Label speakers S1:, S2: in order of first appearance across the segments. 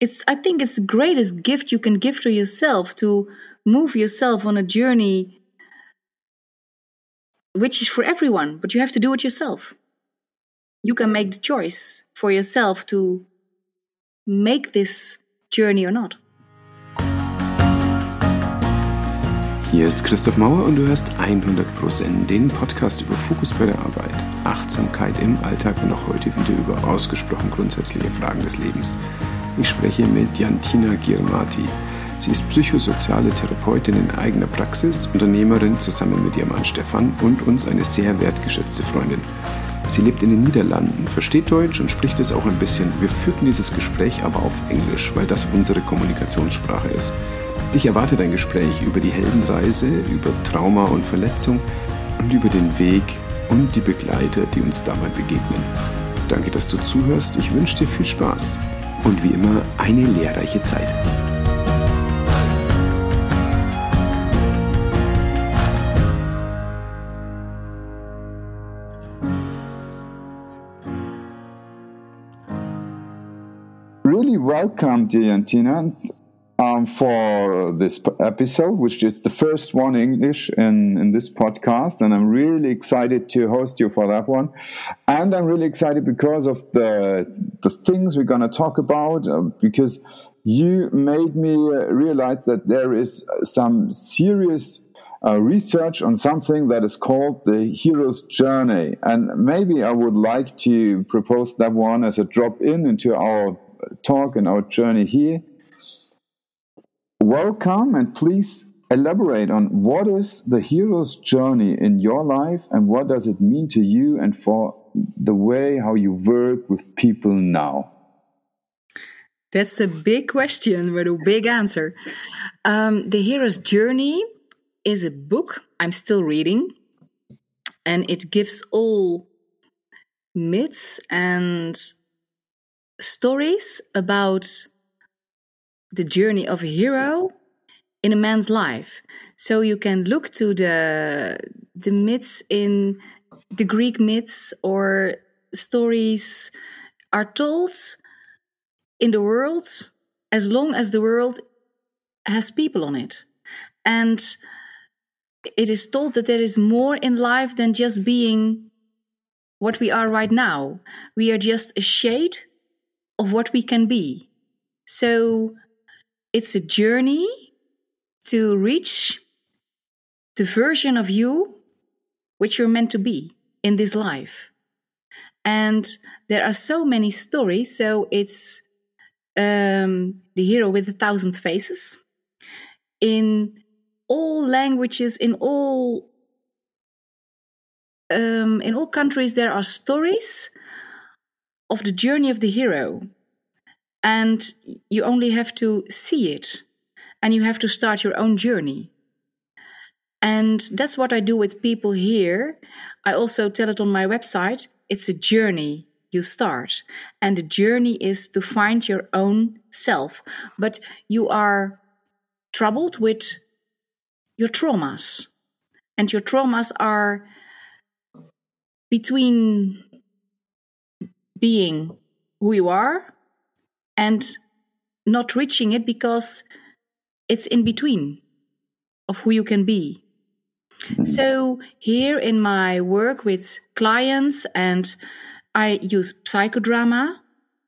S1: it's i think it's the greatest gift you can give to yourself to move yourself on a journey which is for everyone but you have to do it yourself. You can make the choice for yourself to make this journey or not.
S2: Hier ist Christoph Mauer und du hörst 100% den Podcast über Fokus bei der Arbeit, Achtsamkeit im Alltag und auch heute wieder über ausgesprochen grundsätzliche Fragen des Lebens. Ich spreche mit Jantina Girmati. Sie ist psychosoziale Therapeutin in eigener Praxis, Unternehmerin zusammen mit ihrem Mann Stefan und uns eine sehr wertgeschätzte Freundin. Sie lebt in den Niederlanden, versteht Deutsch und spricht es auch ein bisschen. Wir führten dieses Gespräch aber auf Englisch, weil das unsere Kommunikationssprache ist. Dich erwartet ein Gespräch über die Heldenreise, über Trauma und Verletzung und über den Weg und die Begleiter, die uns dabei begegnen. Danke, dass du zuhörst. Ich wünsche dir viel Spaß und wie immer eine lehrreiche Zeit.
S3: Really welcome, Diantina, um, for this episode, which is the first one English in, in this podcast. And I'm really excited to host you for that one. And I'm really excited because of the, the things we're going to talk about, uh, because you made me uh, realize that there is some serious uh, research on something that is called the hero's journey. And maybe I would like to propose that one as a drop in into our talk and our journey here welcome and please elaborate on what is the hero's journey in your life and what does it mean to you and for the way how you work with people now?
S1: That's a big question with a big answer. Um, the hero's journey is a book i'm still reading and it gives all myths and stories about the journey of a hero in a man's life. So you can look to the the myths in the Greek myths or stories are told in the world as long as the world has people on it. And it is told that there is more in life than just being what we are right now. We are just a shade of what we can be. So it's a journey to reach the version of you which you're meant to be in this life. And there are so many stories. So it's um, the hero with a thousand faces in all languages, in all um, in all countries. There are stories of the journey of the hero and you only have to see it and you have to start your own journey. And that's what I do with people here. I also tell it on my website. It's a journey you start. And the journey is to find your own self. But you are troubled with your traumas. And your traumas are between being who you are and not reaching it because it's in between of who you can be. Mm. So, here in my work with clients, and I use psychodrama,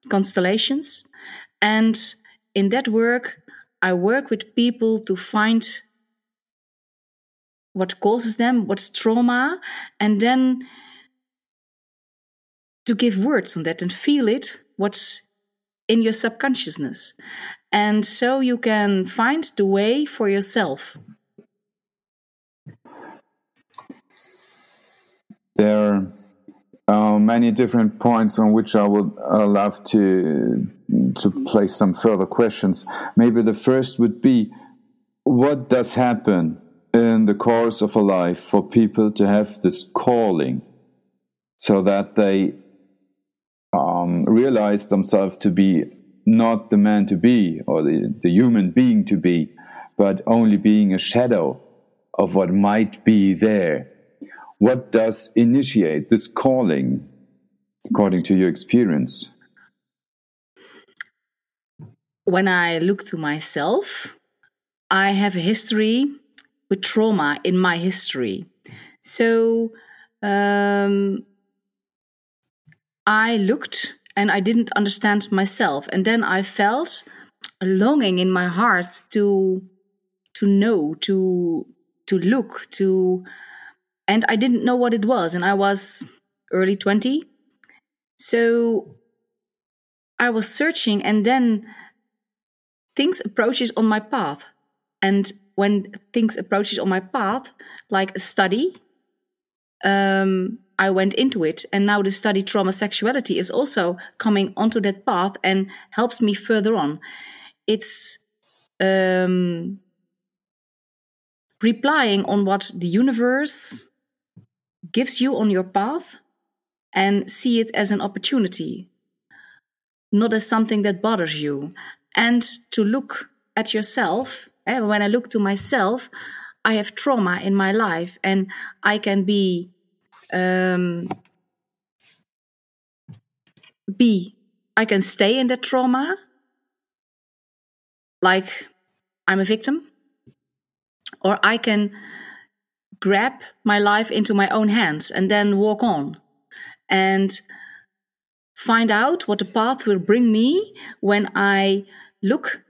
S1: constellations, and in that work, I work with people to find what causes them, what's trauma, and then to give words on that and feel it, what's in your subconsciousness. And so you can find the way for yourself.
S3: There are many different points on which I would uh, love to to place some further questions. Maybe the first would be what does happen in the course of a life for people to have this calling so that they um, realize themselves to be not the man to be or the, the human being to be, but only being a shadow of what might be there. What does initiate this calling, according to your experience?
S1: when I look to myself, I have a history with trauma in my history. So um, I looked and I didn't understand myself. And then I felt a longing in my heart to to know, to to look, to and I didn't know what it was. And I was early 20. So I was searching and then things approaches on my path. And when things approaches on my path, like a study, um, I went into it. And now the study trauma sexuality is also coming onto that path and helps me further on. It's um, replying on what the universe gives you on your path and see it as an opportunity, not as something that bothers you. And to look at yourself, eh, when I look to myself, I have trauma in my life and I can be um, be I can stay in that trauma like I'm a victim or I can grab my life into my own hands and then walk on and find out what the path will bring me when I look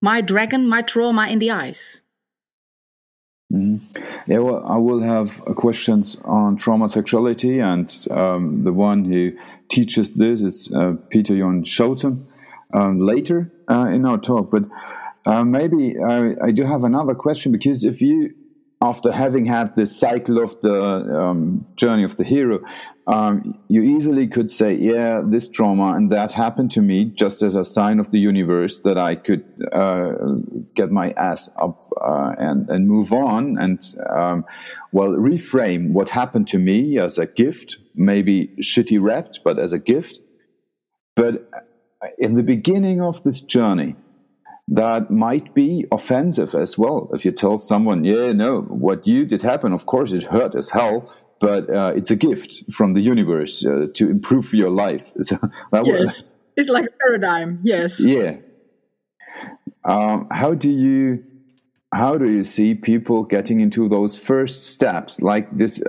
S1: my dragon, my trauma in the eyes.
S3: Mm-hmm. Yeah, well, I will have uh, questions on trauma sexuality, and um, the one who teaches this is uh, Peter Jon Schouten um, later uh, in our talk. But uh, maybe I, I, do have another question because if you, after having had this cycle of the um, journey of the hero, um, you easily could say, yeah, this trauma and that happened to me just as a sign of the universe that I could uh, get my ass up uh, and, and move on and, um, well, reframe what happened to me as a gift, maybe shitty wrapped, but as a gift. But in the beginning of this journey, that might be offensive as well. If you tell someone, yeah, no, what you did happen, of course, it hurt as hell but uh, it's a gift from the universe uh, to improve your life.
S1: So yes, was, it's like a paradigm. Yes.
S3: Yeah. Um, how do you how do you see people getting into those first steps like this?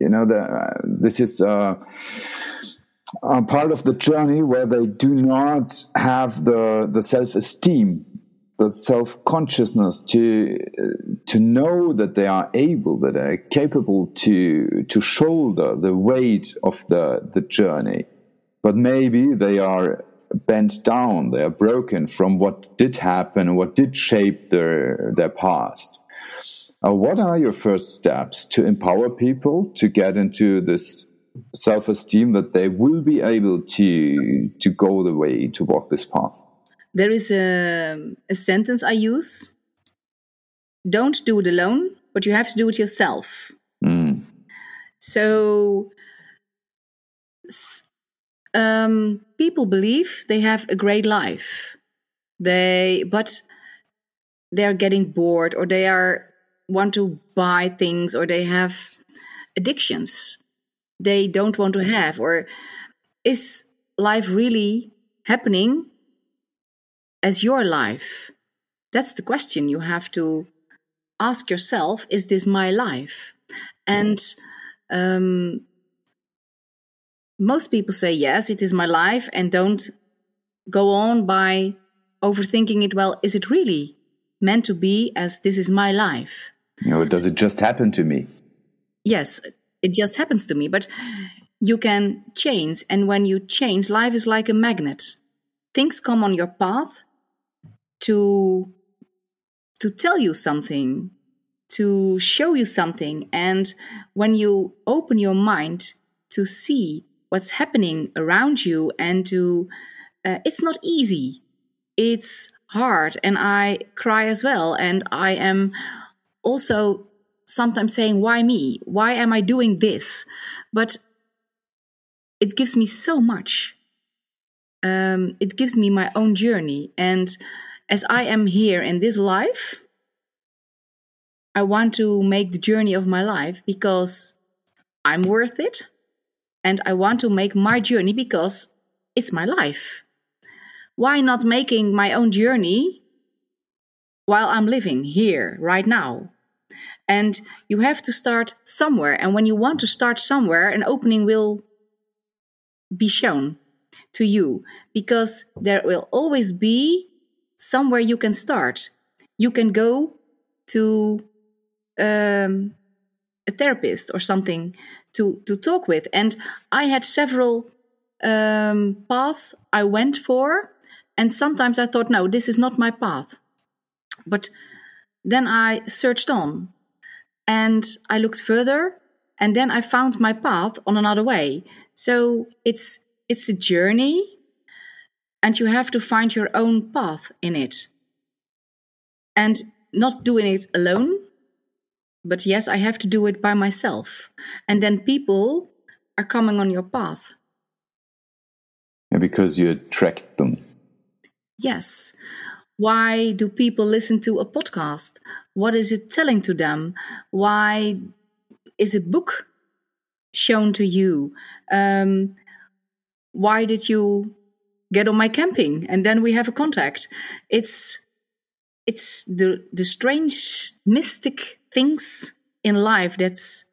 S3: You know, the, uh, this is uh, a part of the journey where they do not have the the self esteem the self consciousness to to know that they are able, that they are capable to to shoulder the weight of the the journey, but maybe they are bent down, they are broken from what did happen, what did shape their their past. Uh, what are your first steps to empower people to get into this self-esteem that they will be able to to go the way to walk this path?
S1: There is a, a sentence I use don't do it alone, but you have to do it yourself. Mm. So um, people believe they have a great life. They, but they're getting bored, or they are want to buy things, or they have addictions they don't want to have, or is life really happening as your life? That's the question you have to ask yourself Is this my life? And um, most people say, Yes, it is my life, and don't go on by overthinking it. Well, is it really meant to be as this is my life?
S3: Or does it just happen to me?
S1: Yes, it just happens to me. But you can change. And when you change, life is like a magnet. Things come on your path to to tell you something to show you something and when you open your mind to see what's happening around you and to uh, it's not easy. It's hard and i cry as well and i am also sometimes saying why me? Why am i doing this? But it gives me so much. Um, it gives me my own journey and as I am here in this life, I want to make the journey of my life because I'm worth it. And I want to make my journey because it's my life. why not making my own journey while I'm living here right now? And you have to start somewhere. And when you want to start somewhere, an opening will be shown to you because there will always be somewhere you can start. You can go to um, a therapist or something to to talk with, and I had several um, paths I went for, and sometimes I thought, no, this is not my path. But then I searched on, and I looked further, and then I found my path on another way. So it's it's a journey, and you have to find your own path in it. And not doing it alone, but yes, I have to do it by myself. And then people are coming on your path.
S3: Yeah, because you attract them.
S1: Yes. Why do people listen to a podcast? What is it telling to them? Why is a book shown to you? Um, why did you get on my camping? And then we have a contact. It's it's the the strange mystic things in life that's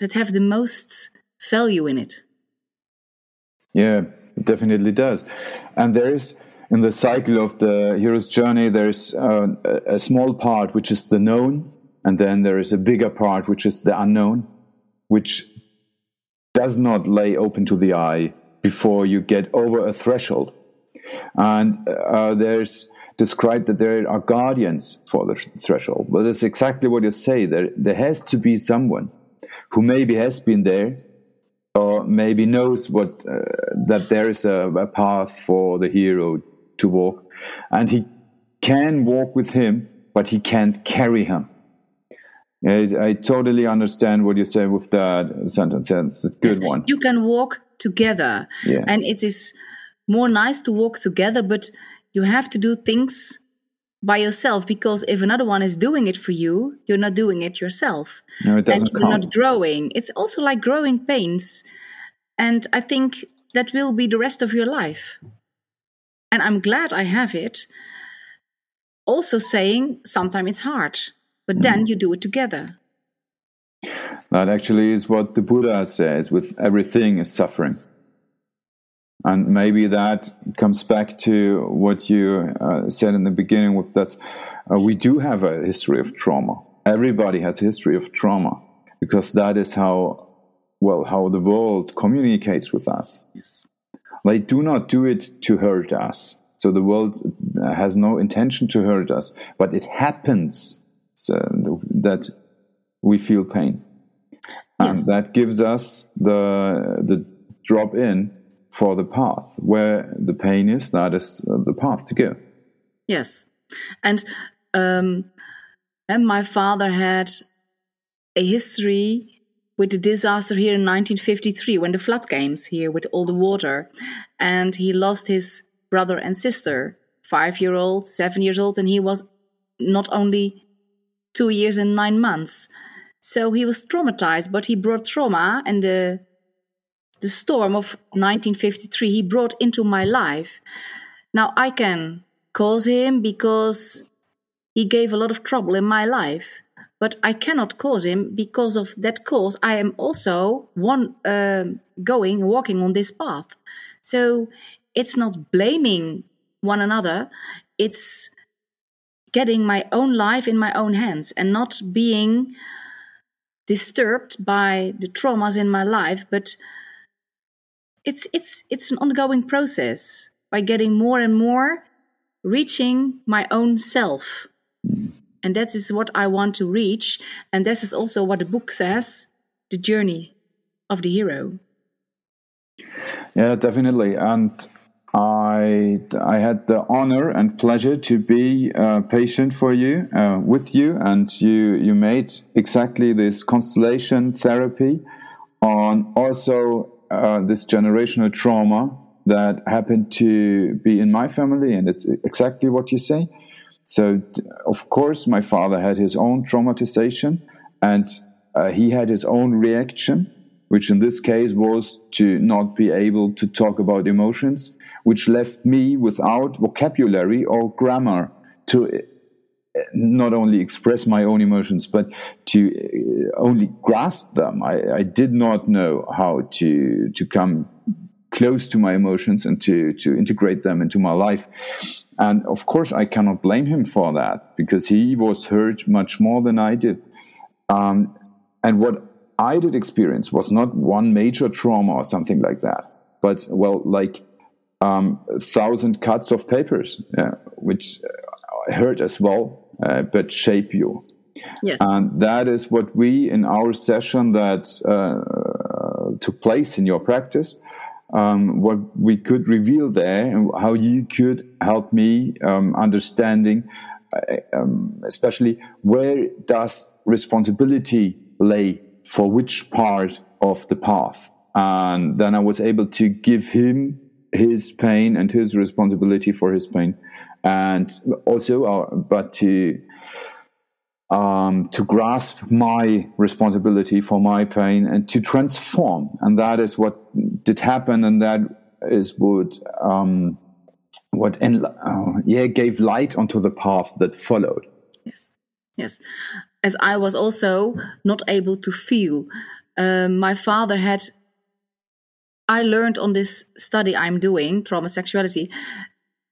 S1: that have the most value in it.
S3: Yeah, it definitely does. And there is in the cycle of the hero's journey, there's uh, a small part which is the known, and then there is a bigger part which is the unknown, which does not lay open to the eye before you get over a threshold. And uh, there's described that there are guardians for the threshold. But it's exactly what you say. There, there has to be someone who maybe has been there or maybe knows what uh, that there is a, a path for the hero to walk and he can walk with him but he can't carry him I, I totally understand what you say with that sentence. It's a good one.
S1: You can walk together,
S3: Yeah.
S1: and it is more nice to walk together. But you have to do things by yourself because if another one is doing it for you, you're not doing it yourself,
S3: No, it
S1: and
S3: doesn't
S1: you're
S3: count.
S1: not growing. It's also like growing pains, and I think that will be the rest of your life. And I'm glad I have it. Also, saying sometimes it's hard, but
S3: Mm.
S1: then you do it together.
S3: That actually is what the Buddha says with everything is suffering. And maybe that comes back to what you uh, said in the beginning with that uh, we do have a history of trauma. Everybody has a history of trauma because that is how, well, how the world communicates with us.
S1: Yes.
S3: They do not do it to hurt us. So the world has no intention to hurt us, but it happens so that we feel pain. And
S1: Yes.
S3: that gives us the, the drop in for the path. Where the pain is, that is uh, the path to go.
S1: Yes, and um, and my father had a history with the disaster here in 1953 when the flood came here with all the water, and he lost his brother and sister, five year old, seven years old, and he was not only two years and nine months. So he was traumatized, but he brought trauma and the the storm of 1953 he brought into my life. Now I can cause him because he gave a lot of trouble in my life, but I cannot cause him because of that cause. I am also one um going walking on this path, so it's not blaming one another. It's getting my own life in my own hands and not being disturbed by the traumas in my life, but it's it's it's an ongoing process by getting more and more reaching my own self. And that is what i want to reach. And this is also what the book says the journey of the hero.
S3: Yeah, definitely. And I I had the honor and pleasure to be uh, patient for you uh, with you, and you you made exactly this constellation therapy on also uh, this generational trauma that happened to be in my family, and it's exactly what you say. So, of course, my father had his own traumatization, and uh, he had his own reaction, which in this case was to not be able to talk about emotions, which left me without vocabulary or grammar to uh, not only express my own emotions, but to uh, only grasp them. I, I did not know how to to come close to my emotions and to to integrate them into my life. And of course, I cannot blame him for that because he was hurt much more than I did. Um, and what I did experience was not one major trauma or something like that, but well, like um, thousand cuts of papers, uh, which hurt as well, uh, but shape you.
S1: Yes.
S3: And that is what we in our session that uh, took place in your practice, um, what we could reveal there, and how you could help me um, understanding, uh, um, especially where does responsibility lay for which part of the path. And then I was able to give him his pain and his responsibility for his pain, and also, uh, but to um, to grasp my responsibility for my pain and to transform, and that is what did happen, and that is what um, what uh, yeah gave light onto the path that followed.
S1: Yes, yes. As I was also not able to feel, um, my father had I learned on this study I'm doing, trauma sexuality,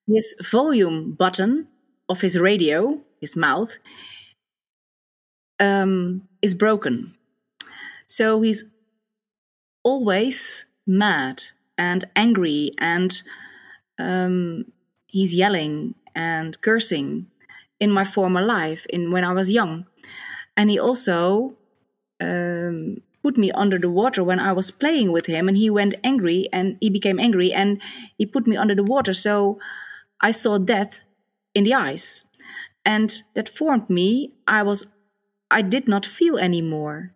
S1: his volume button of his radio, his mouth, um, is broken. So he's always mad and angry and um, he's yelling and cursing in my former life in when I was young. And he also um, put me under the water when I was playing with him and he went angry and he became angry and he put me under the water. So I saw death in the eyes and that formed me. I was, I did not feel anymore.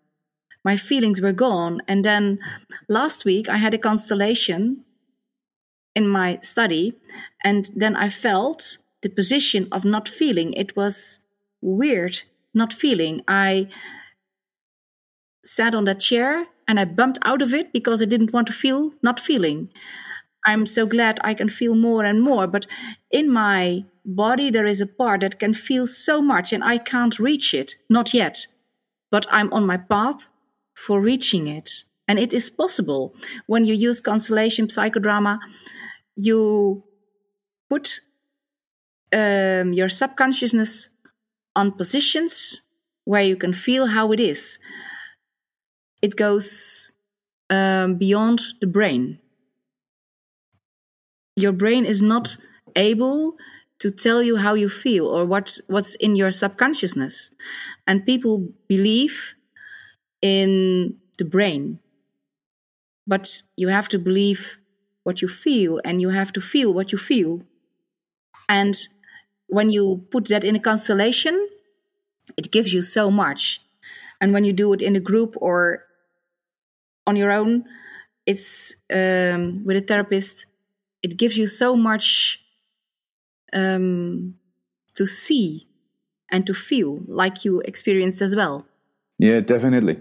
S1: My feelings were gone. And then last week I had a constellation in my study and then I felt the position of not feeling. It was weird not feeling. I sat on that chair and I bumped out of it because I didn't want to feel not feeling. I'm so glad I can feel more and more, but in my body there is a part that can feel so much and I can't reach it, not yet. But I'm on my path for reaching it. And it is possible. When you use constellation psychodrama, you put um, your subconsciousness on positions where you can feel how it is it goes um, beyond the brain. Your brain is not able to tell you how you feel or what, what's in your subconsciousness. And people believe in the brain. But you have to believe what you feel and you have to feel what you feel. And when you put that in a constellation, it gives you so much. And when you do it in a group or on your own, it's um, with a therapist, it gives you so much um, to see and to feel like you experienced as well.
S3: Yeah, definitely.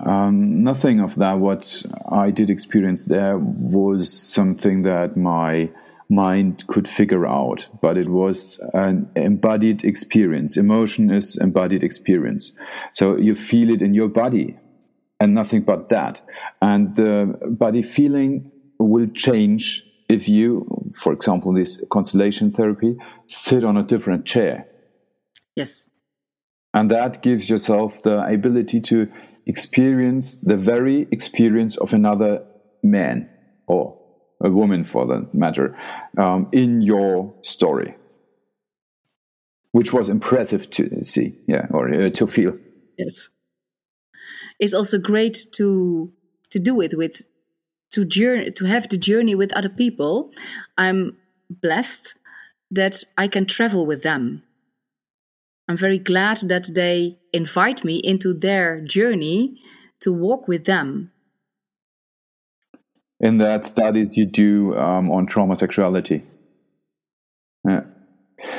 S3: Um, nothing of that what I did experience there was something that my mind could figure out, but it was an embodied experience. Emotion is embodied experience. So you feel it in your body and nothing but that. And the body feeling will change if you, for example, this constellation therapy, sit on a different chair.
S1: Yes.
S3: And that gives yourself the ability to experience the very experience of another man or a woman for that matter um, in your story, which was impressive to see, yeah, or uh, to feel.
S1: Yes. It's also great to to do it with to journey to have the journey with other people. I'm blessed that i can travel with them. I'm very glad that they invite me into their journey to walk with them
S3: in that studies you do um, on trauma sexuality yeah.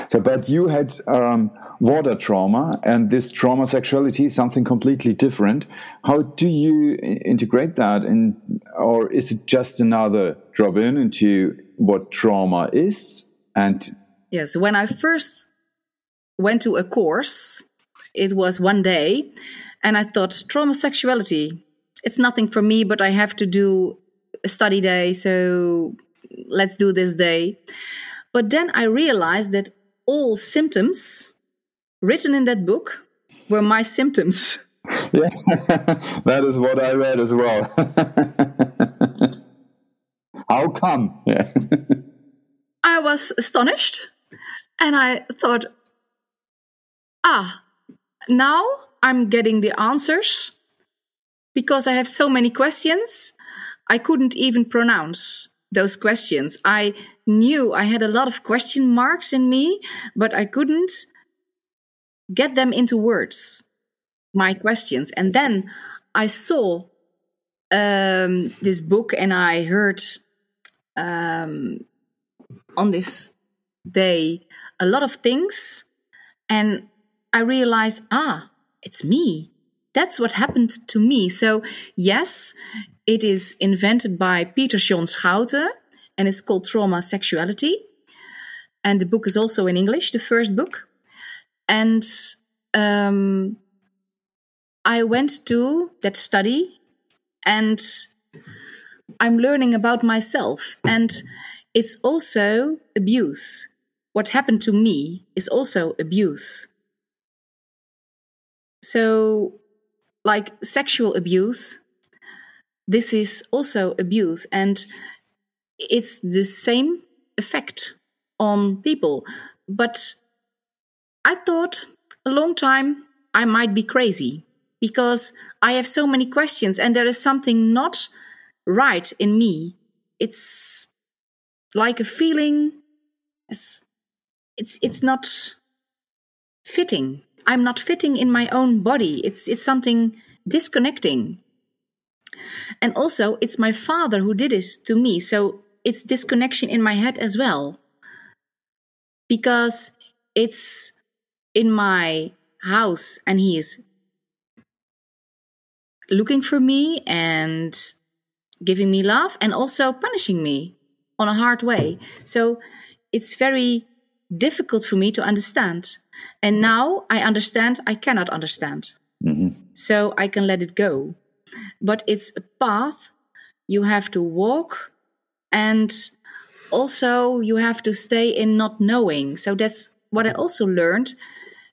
S3: so but you had um, water trauma and this trauma sexuality is something completely different. How do you integrate that, and or is it just another drop in into what trauma is and
S1: yes when i first went to a course it was one day and i thought trauma sexuality it's nothing for me but i have to do a study day so let's do this day. But then i realized that all symptoms written in that book were my symptoms.
S3: Yeah that is what i read as well. How come? Yeah.
S1: I was astonished and i thought ah now i'm getting the answers because i have so many questions i couldn't even pronounce those questions. I knew i had a lot of question marks in me but i couldn't get them into words my questions. And then i saw um, this book and i heard um, on this day a lot of things. And i realized ah it's me. That's what happened to me. So yes it is invented by peter john schouten and it's called trauma sexuality and the book is also in english the first book and um, I went to that study and I'm learning about myself. And it's also abuse. What happened to me is also abuse. So, like sexual abuse, this is also abuse. And it's the same effect on people. But I thought a long time I might be crazy because I have so many questions and there is something not right in me. It's like a feeling it's it's, it's not fitting. I'm not fitting in my own body. It's it's something disconnecting. And also it's my father who did this to me. So it's this connection in my head as well. Because it's in my house and he is looking for me and giving me love and also punishing me on a hard way. So it's very difficult for me to understand. And now I understand I cannot understand. Mm-hmm. So I can let it go. But it's a path you have to walk and also you have to stay in not knowing. So that's what I also learned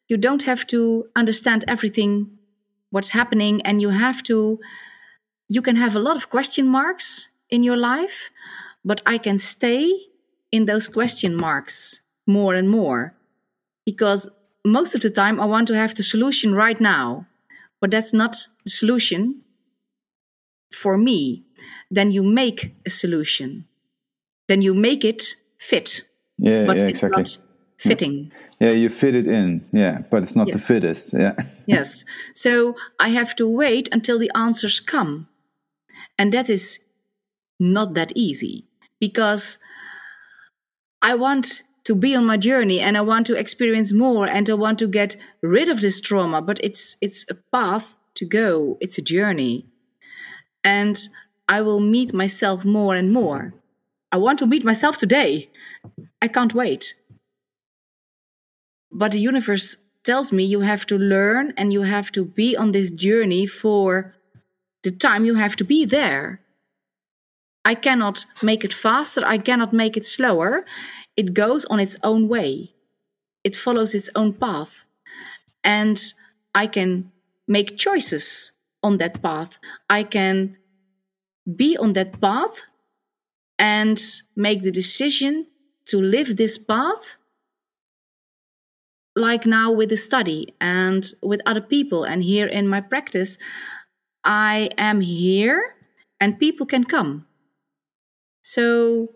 S1: you don't have to understand everything what's happening and you have to you can have a lot of question marks in your life but i can stay in those question marks more and more because most of the time i want to have the solution right now but that's not the solution for me then you make a solution. Then you make it fit.
S3: Yeah, but yeah exactly.
S1: fitting.
S3: Yeah you fit it in. Yeah but it's not yes. the fittest. Yeah.
S1: Yes. So i have to wait until the answers come. And that is not that easy because i want to be on my journey and i want to experience more and i want to get rid of this trauma but it's it's a path to go. It's a journey and i will meet myself more and more i want to meet myself today i can't wait but the universe tells me you have to learn and you have to be on this journey for the time you have to be there. I cannot make it faster, I cannot make it slower. It goes on its own way, it follows its own path. And I can make choices on that path. I can be on that path and make the decision to live this path like now with the study and with other people. And here in my practice i am here and people can come. So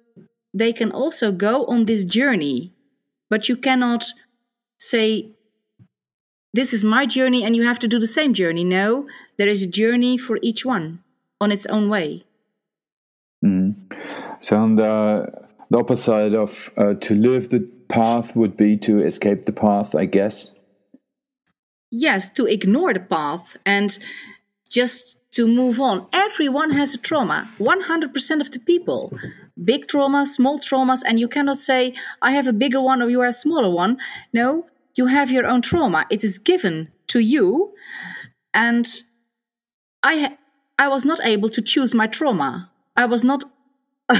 S1: they can also go on this journey but you cannot say this is my journey and you have to do the same journey. No there is a journey for each one on its own way
S3: mm. so on the, the opposite of uh, to live the path would be to escape the path, I guess.
S1: Yes, to ignore the path and just to move on. Everyone has a trauma, 100% of the people. big traumas, small traumas, and you cannot say, I have a bigger one or you are a smaller one. No, you have your own trauma. It is given to you. And I, I was not able to choose my trauma. I was not.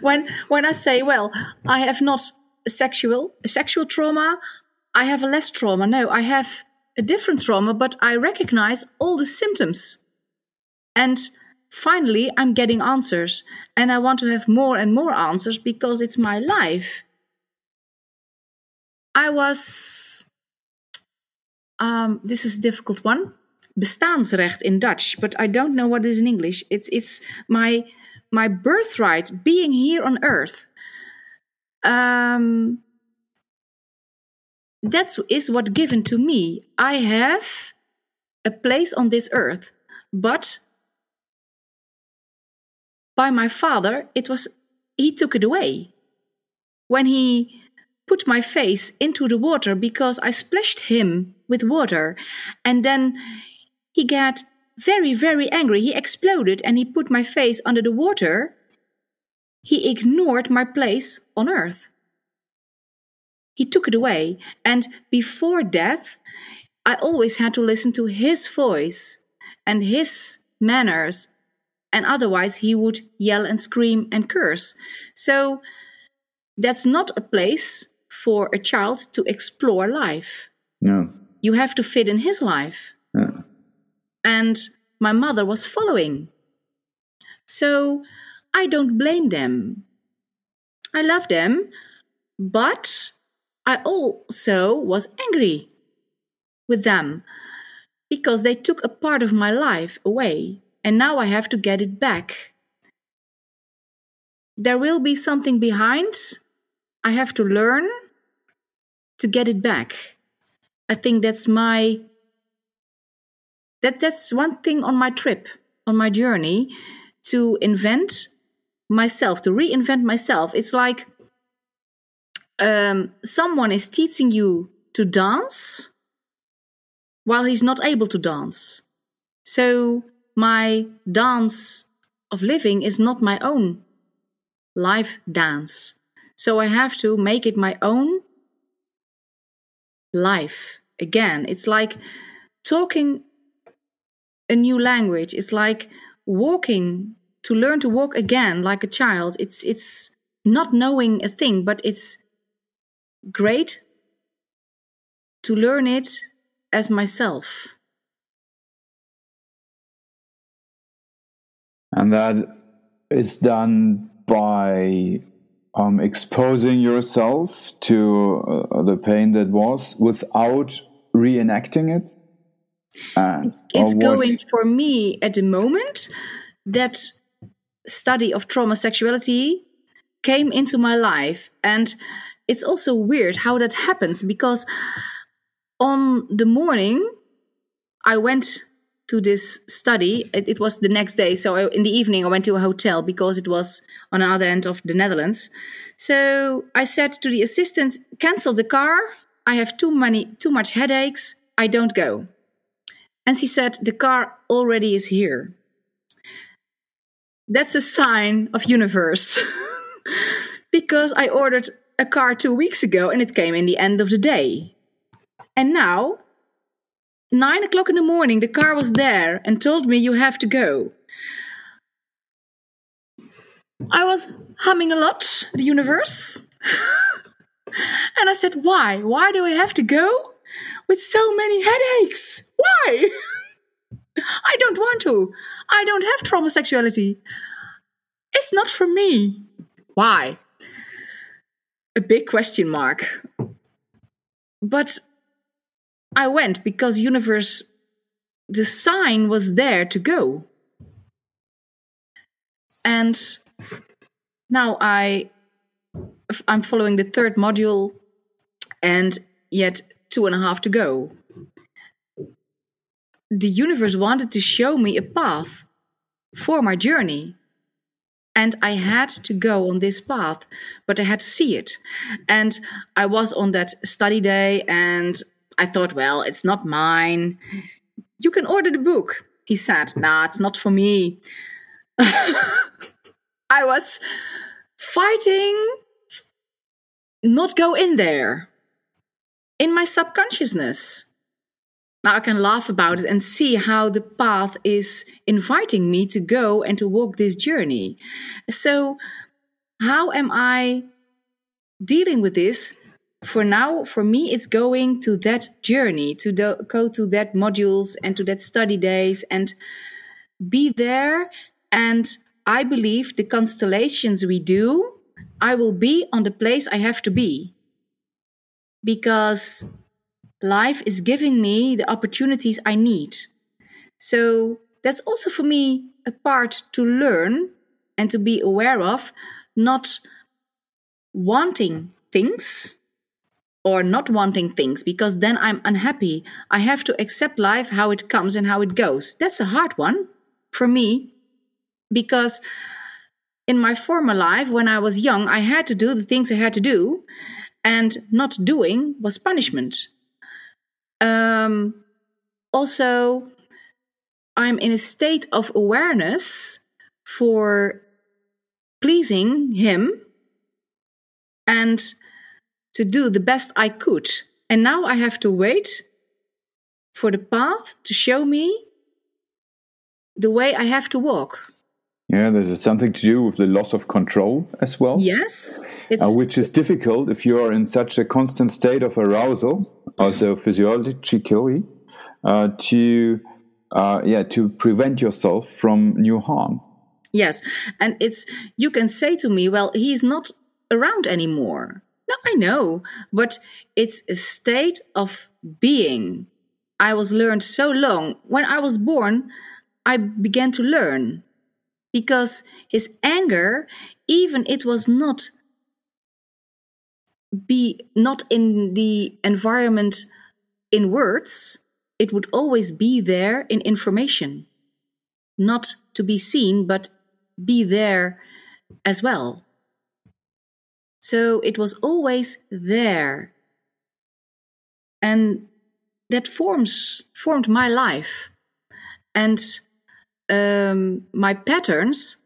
S1: when when I say, well, I have not sexual sexual trauma, I have a less trauma. No, I have a different trauma, but I recognize all the symptoms. And finally, I'm getting answers. And I want to have more and more answers because it's my life. I was. Um, this is a difficult one. Bestaansrecht in Dutch, but I don't know what it is in English. It's it's my my birthright being here on earth. Um, that is what given to me. I have a place on this earth, but by my father, it was he took it away when he put my face into the water because I splashed him with water, and then he got very very angry. He exploded and he put my face under the water. He ignored my place on earth. He took it away. And before death, I always had to listen to his voice and his manners. And otherwise, he would yell and scream and curse. So that's not a place for a child to explore life.
S3: No.
S1: You have to fit in his life. And my mother was following. So I don't blame them. I love them, but I also was angry with them because they took a part of my life away and now I have to get it back. There will be something behind. I have to learn to get it back. I think that's my that that's one thing on my trip, on my journey to invent myself, to reinvent myself. It's like um, someone is teaching you to dance while he's not able to dance. So my dance of living is not my own life dance. So I have to make it my own life again. It's like talking a new language. It's like walking to learn to walk again like a child. It's it's not knowing a thing, but it's great to learn it as myself.
S3: And that is done by um, exposing yourself to uh, the pain that was without reenacting it.
S1: Uh, it's, it's going for me at the moment that study of trauma sexuality came into my life and it's also weird how that happens because on the morning I went to this study. It, it was the next day, so I, in the evening I went to a hotel because it was on another end of the Netherlands. So I said to the assistant, "Cancel the car. I have too many, too much headaches. I don't go." And she said, "The car already is here." That's a sign of universe. because I ordered a car two weeks ago and it came in the end of the day. And now, nine o'clock in the morning, the car was there and told me you have to go. I was humming a lot, the universe. and I said, Why? Why do I have to go? With so many headaches. Why? I don't want to. I don't have trauma sexuality. It's not for me. Why? a big question mark. But I went because universe the sign was there to go. And now I I'm following the third module and yet two and a half to go. The universe wanted to show me a path for my journey and I had to go on this path, but I had to see it. And I was on that study day, and I thought, well, it's not mine. You can order the book. He said, nah, it's not for me. I was fighting not go in there in my subconsciousness. Now I can laugh about it and see how the path is inviting me to go and to walk this journey. So, how am I dealing with this? For now, for me, it's going to that journey, to go to that modules and to that study days and be there. And I believe the constellations we do, I will be on the place I have to be. Because life is giving me the opportunities I need. So that's also for me a part to learn and to be aware of, not wanting things or not wanting things because then I'm unhappy. I have to accept life how it comes and how it goes. That's a hard one for me because in my former life, when I was young, I had to do the things I had to do, and not doing was punishment. Um, also, I'm in a state of awareness for pleasing him and to do the best I could. And now I have to wait for the path to show me the way I have to walk.
S3: Yeah, there's something to do with the loss of control as well.
S1: Yes.
S3: Uh, which is difficult if you are in such a constant state of arousal, also physiologically, uh, to uh, yeah to prevent yourself from new harm.
S1: Yes, and it's you can say to me, well, he's not around anymore. No, I know, but it's a state of being. I was learned so long. When I was born, I began to learn because his anger, even it was not be not in the environment in words, it would always be there in information, not to be seen, but be there as well. So it was always there. And that forms formed my life. And um, my patterns,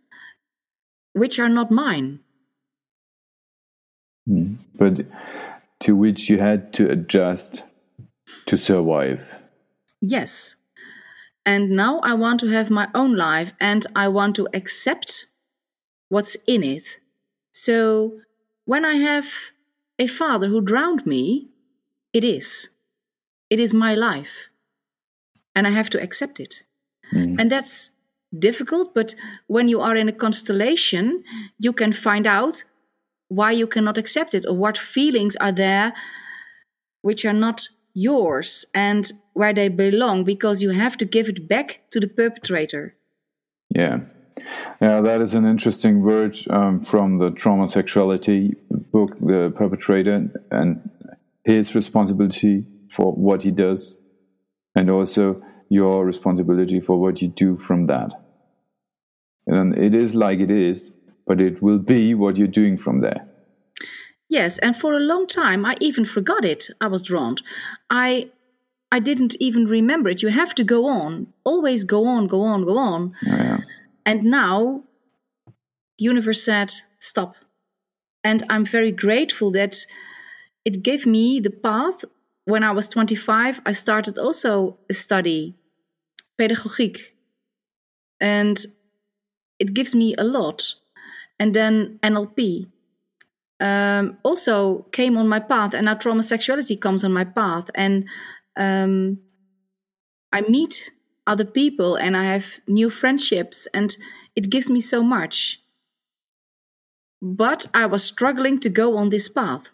S1: which are not mine.
S3: Mm. But to which you had to adjust to survive.
S1: Yes. And now I want to have my own life and I want to accept what's in it. So when I have a father who drowned me, it is. It is my life. And I have to accept it. Mm. And that's difficult, but when you are in a constellation, you can find out why you cannot accept it or what feelings are there which are not yours and where they belong because you have to give it back to the perpetrator.
S3: Yeah. Yeah, that is an interesting word um, from the trauma sexuality book, the perpetrator, and his responsibility for what he does, and also your responsibility for what you do from that. And it is like it is, but it will be what you're doing from there.
S1: Yes, and for a long time I even forgot it. I was drowned. I I didn't even remember it. You have to go on, always go on, go on, go on.
S3: Yeah.
S1: And now, the universe said stop, and I'm very grateful that it gave me the path. When I was 25, I started also a study, pedagogiek, and it gives me a lot. And then NLP um, also came on my path, and now trauma sexuality comes on my path, and um, I meet other people and I have new friendships, and it gives me so much. But I was struggling to go on this path.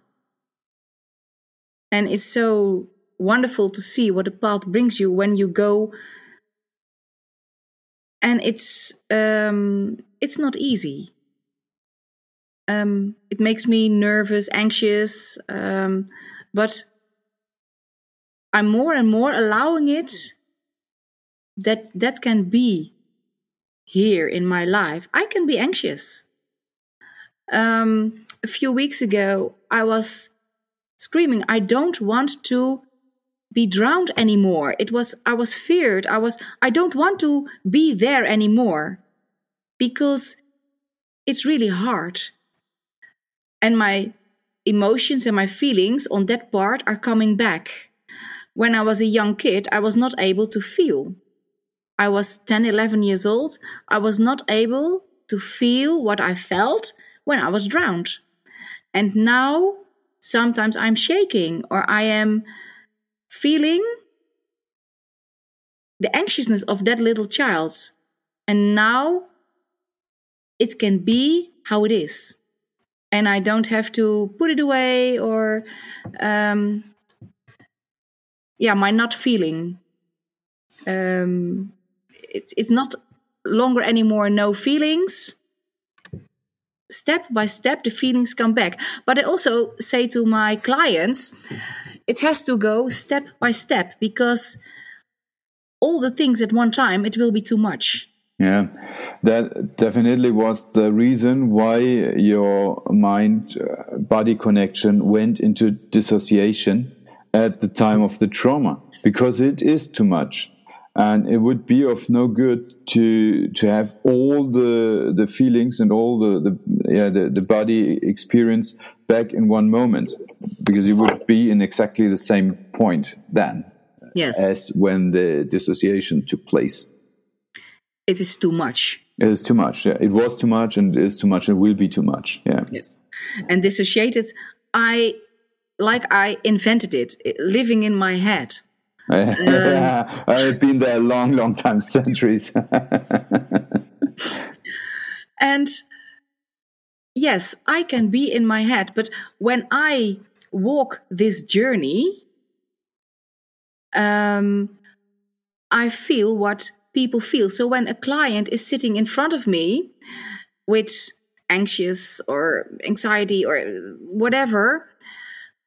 S1: And it's so wonderful to see what the path brings you when you go and it's um, it's not easy. Um, it makes me nervous, anxious, um, but I'm more and more allowing it that that can be here in my life. I can be anxious. Um, a few weeks ago, I was screaming, I don't want to be drowned anymore. It was I was feared. I was I don't want to be there anymore. because it's really hard. And my emotions and my feelings on that part are coming back. When I was a young kid, I was not able to feel. I was 10, 11 years old. I was not able to feel what I felt when I was drowned. And now sometimes I'm shaking or I am feeling the anxiousness of that little child. And now it can be how it is. And I don't have to put it away or, um, yeah, my not feeling. Um, it's, it's not longer anymore no feelings. Step by step the feelings come back. But i also say to my clients it has to go step by step because all the things at one time it will be too much.
S3: Yeah that definitely was the reason why your mind uh, body connection went into dissociation at the time of the trauma because it is too much and it would be of no good to to have all the the feelings and all the the yeah the, the body experience back in one moment because you would be in exactly the same point then
S1: yes.
S3: as when the dissociation took place.
S1: It is too much.
S3: It is too much yeah. It was too much and it is too much and will be too much yeah.
S1: Yes. And dissociated i like i invented it living in my head
S3: um, I've been there a long, long time, centuries.
S1: and yes, I can be in my head, but when I walk this journey, um, I feel what people feel. So when a client is sitting in front of me with anxious or anxiety or whatever,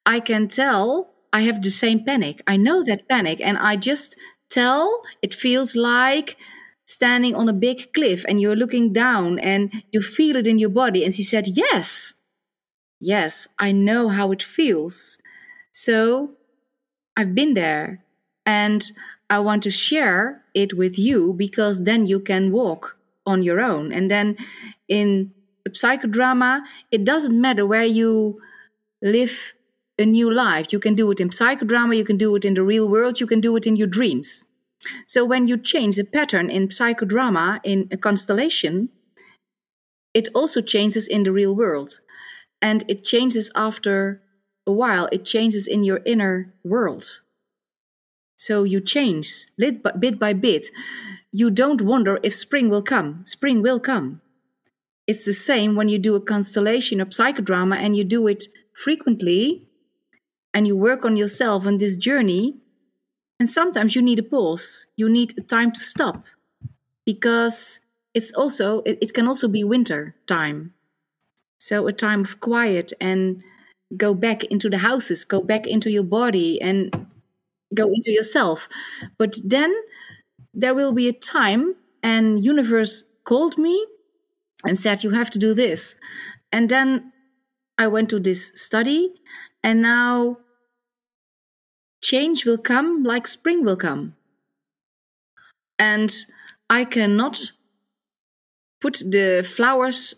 S1: I can tell I have the same panic. I know that panic, and I just tell it feels like standing on a big cliff and you're looking down and you feel it in your body. And she said, Yes, yes, I know how it feels. So I've been there and I want to share it with you because then you can walk on your own. And then in a psychodrama, it doesn't matter where you live a new life. You can do it in psychodrama, you can do it in the real world, you can do it in your dreams. So when you change a pattern in psychodrama in a constellation, it also changes in the real world. And it changes after a while, it changes in your inner world. So you change bit by bit. You don't wonder if spring will come. Spring will come. It's the same when you do a constellation of psychodrama and you do it frequently and you work on yourself on this journey, and sometimes you need a pause. You need a time to stop because it's also it, it can also be winter time. So a time of quiet and go back into the houses, go back into your body and go into yourself. But then there will be a time and universe called me and said you have to do this. And then I went to this study and now change will come like spring will come. And I cannot put the flowers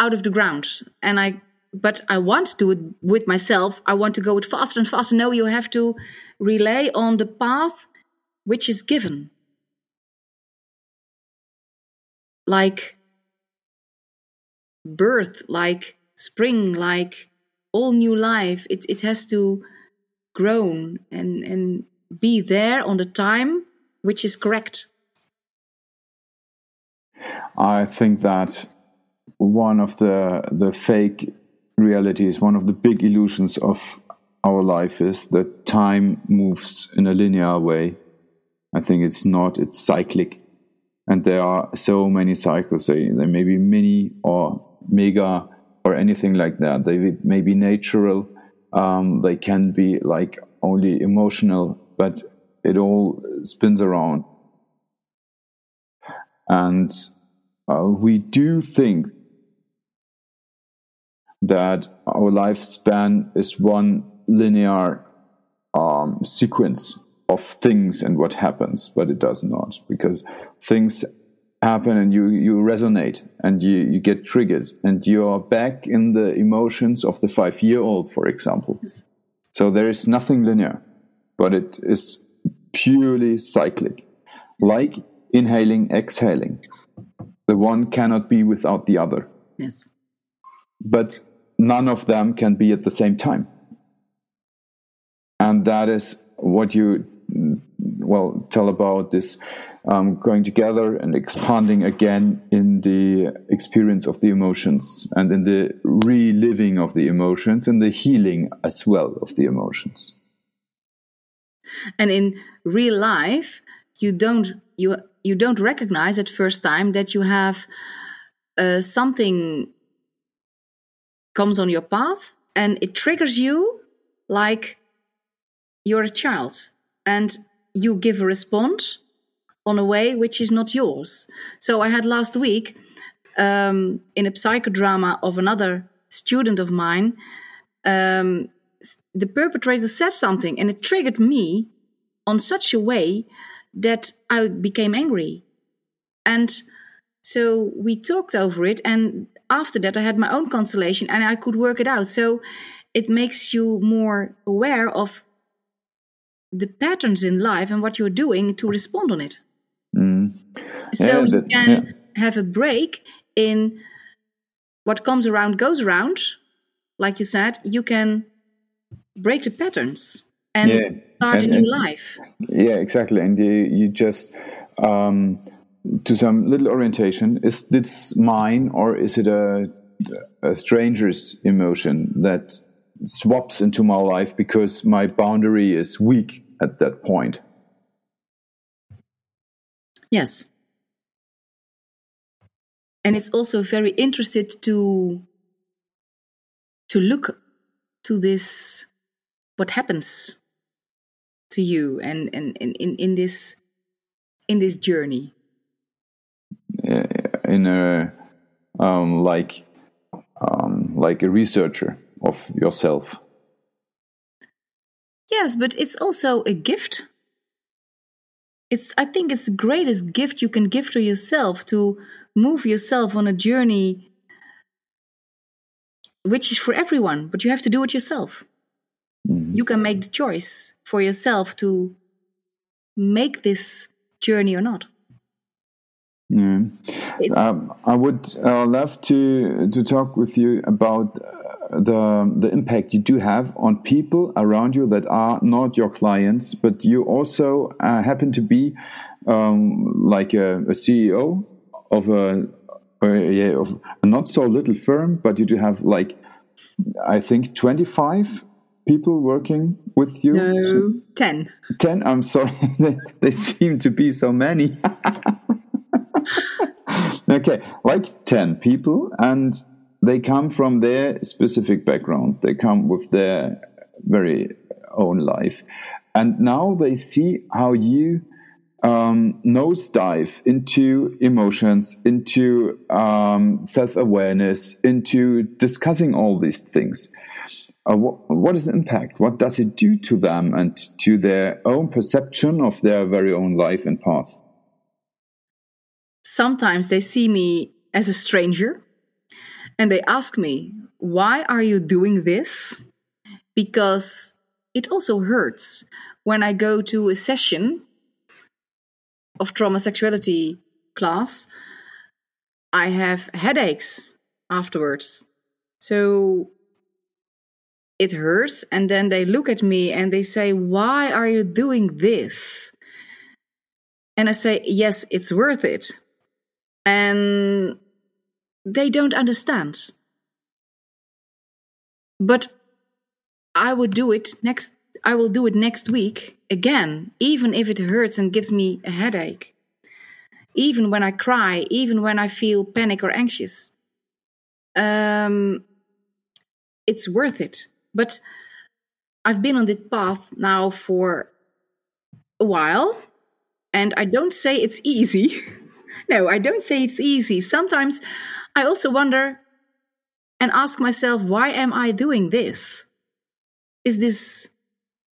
S1: out of the ground. And I but I want to do it with myself. I want to go it faster and faster. No, you have to rely on the path which is given. Like birth, like spring, like all new life. It it has to grown and and be there on the time which is correct.
S3: I think that one of the the fake realities one of the big illusions of our life is that time moves in a linear way. I think it's not it's cyclic. And there are so many cycles. They may be mini or mega or anything like that. They may be natural um, they can be like only emotional, but it all spins around. And uh, we do think that our lifespan is one linear um, sequence of things and what happens, but it does not because things happen and you, you resonate and you, you get triggered and you're back in the emotions of the five year old, for example. So there is nothing linear, but it is purely cyclic, like inhaling, exhaling. The one cannot be without the other.
S1: Yes.
S3: But none of them can be at the same time. And that is what you, well, tell about this um, going together and expanding again in the experience of the emotions and in the reliving of the emotions and the healing as well of the emotions.
S1: And in real life, you don't you you don't recognize at first time that you have uh, something comes on your path and it triggers you like you're a child and you give a response on a way which is not yours. So I had last week um, in a psychodrama of another student of mine, um, the perpetrator said something and it triggered me on such a way that I became angry. And so we talked over it. And after that, I had my own constellation and I could work it out. So it makes you more aware of the patterns in life and what you're doing to respond on it.
S3: Mm.
S1: So
S3: Yeah,
S1: you can
S3: yeah.
S1: have a break in what comes around goes around. Like you said, you can break the patterns and
S3: Yeah,
S1: start a new
S3: and-
S1: life.
S3: Yeah, exactly. And you, you just, um, to some little orientation, is this mine or is it a, a stranger's emotion that swaps into my life because my boundary is weak at that point?
S1: Yes. And it's also very interested to to look to this what happens to you and and in, in, in this in this journey.
S3: in a um, like um, like a researcher of yourself.
S1: Yes, but it's also a gift. It's I think it's the greatest gift you can give to yourself to move yourself on a journey which is for everyone, but you have to do it yourself. You can make the choice for yourself to make this journey or not.
S3: Yeah. Um, I would uh, love to to talk with you about the the impact you do have on people around you that are not your clients, but you also uh, happen to be um, like a, a CEO of a, uh, yeah, of a not so little firm, but you do have like I think twenty five people working with you.
S1: no, 10.
S3: 10 i'm sorry they, they seem to be so many okay like 10 people and they come from their specific background they come with their very own life and now they see how you um, nosedive into emotions into um, self-awareness into discussing all these things uh, what, what is the impact? What does it do to them and to their own perception of their very own life and path?
S1: Sometimes they see me as a stranger and they ask me, Why are you doing this? Because it also hurts when I go to a session of trauma sexuality class. I have headaches afterwards. So it hurts. And then they look at me and they say, Why are you doing this? And I say, Yes, it's worth it. And they don't understand. But I would do it next I will do it next week again, even if it hurts and gives me a headache. Even when I cry, even when I feel panic or anxious. Um, it's worth it. But I've been on this path now for a while, and I don't say it's easy. no, I don't say it's easy. Sometimes I also wonder and ask myself, why am I doing this? Is this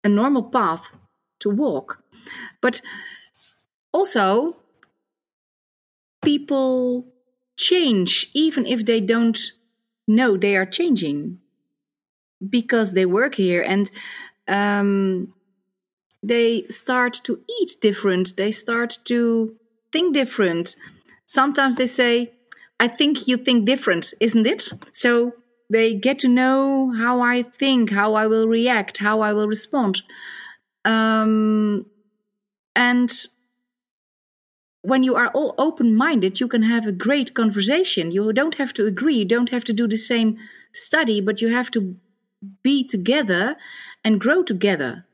S1: a normal path to walk? But also, people change even if they don't know they are changing because they work here and um, they start to eat different they start to think different sometimes they say i think you think different isn't it so they get to know how i think how i will react how i will respond um, and when you are all open minded, you can have a great conversation. You don't have to agree, you don't have to do the same study, but you have to be together and grow together.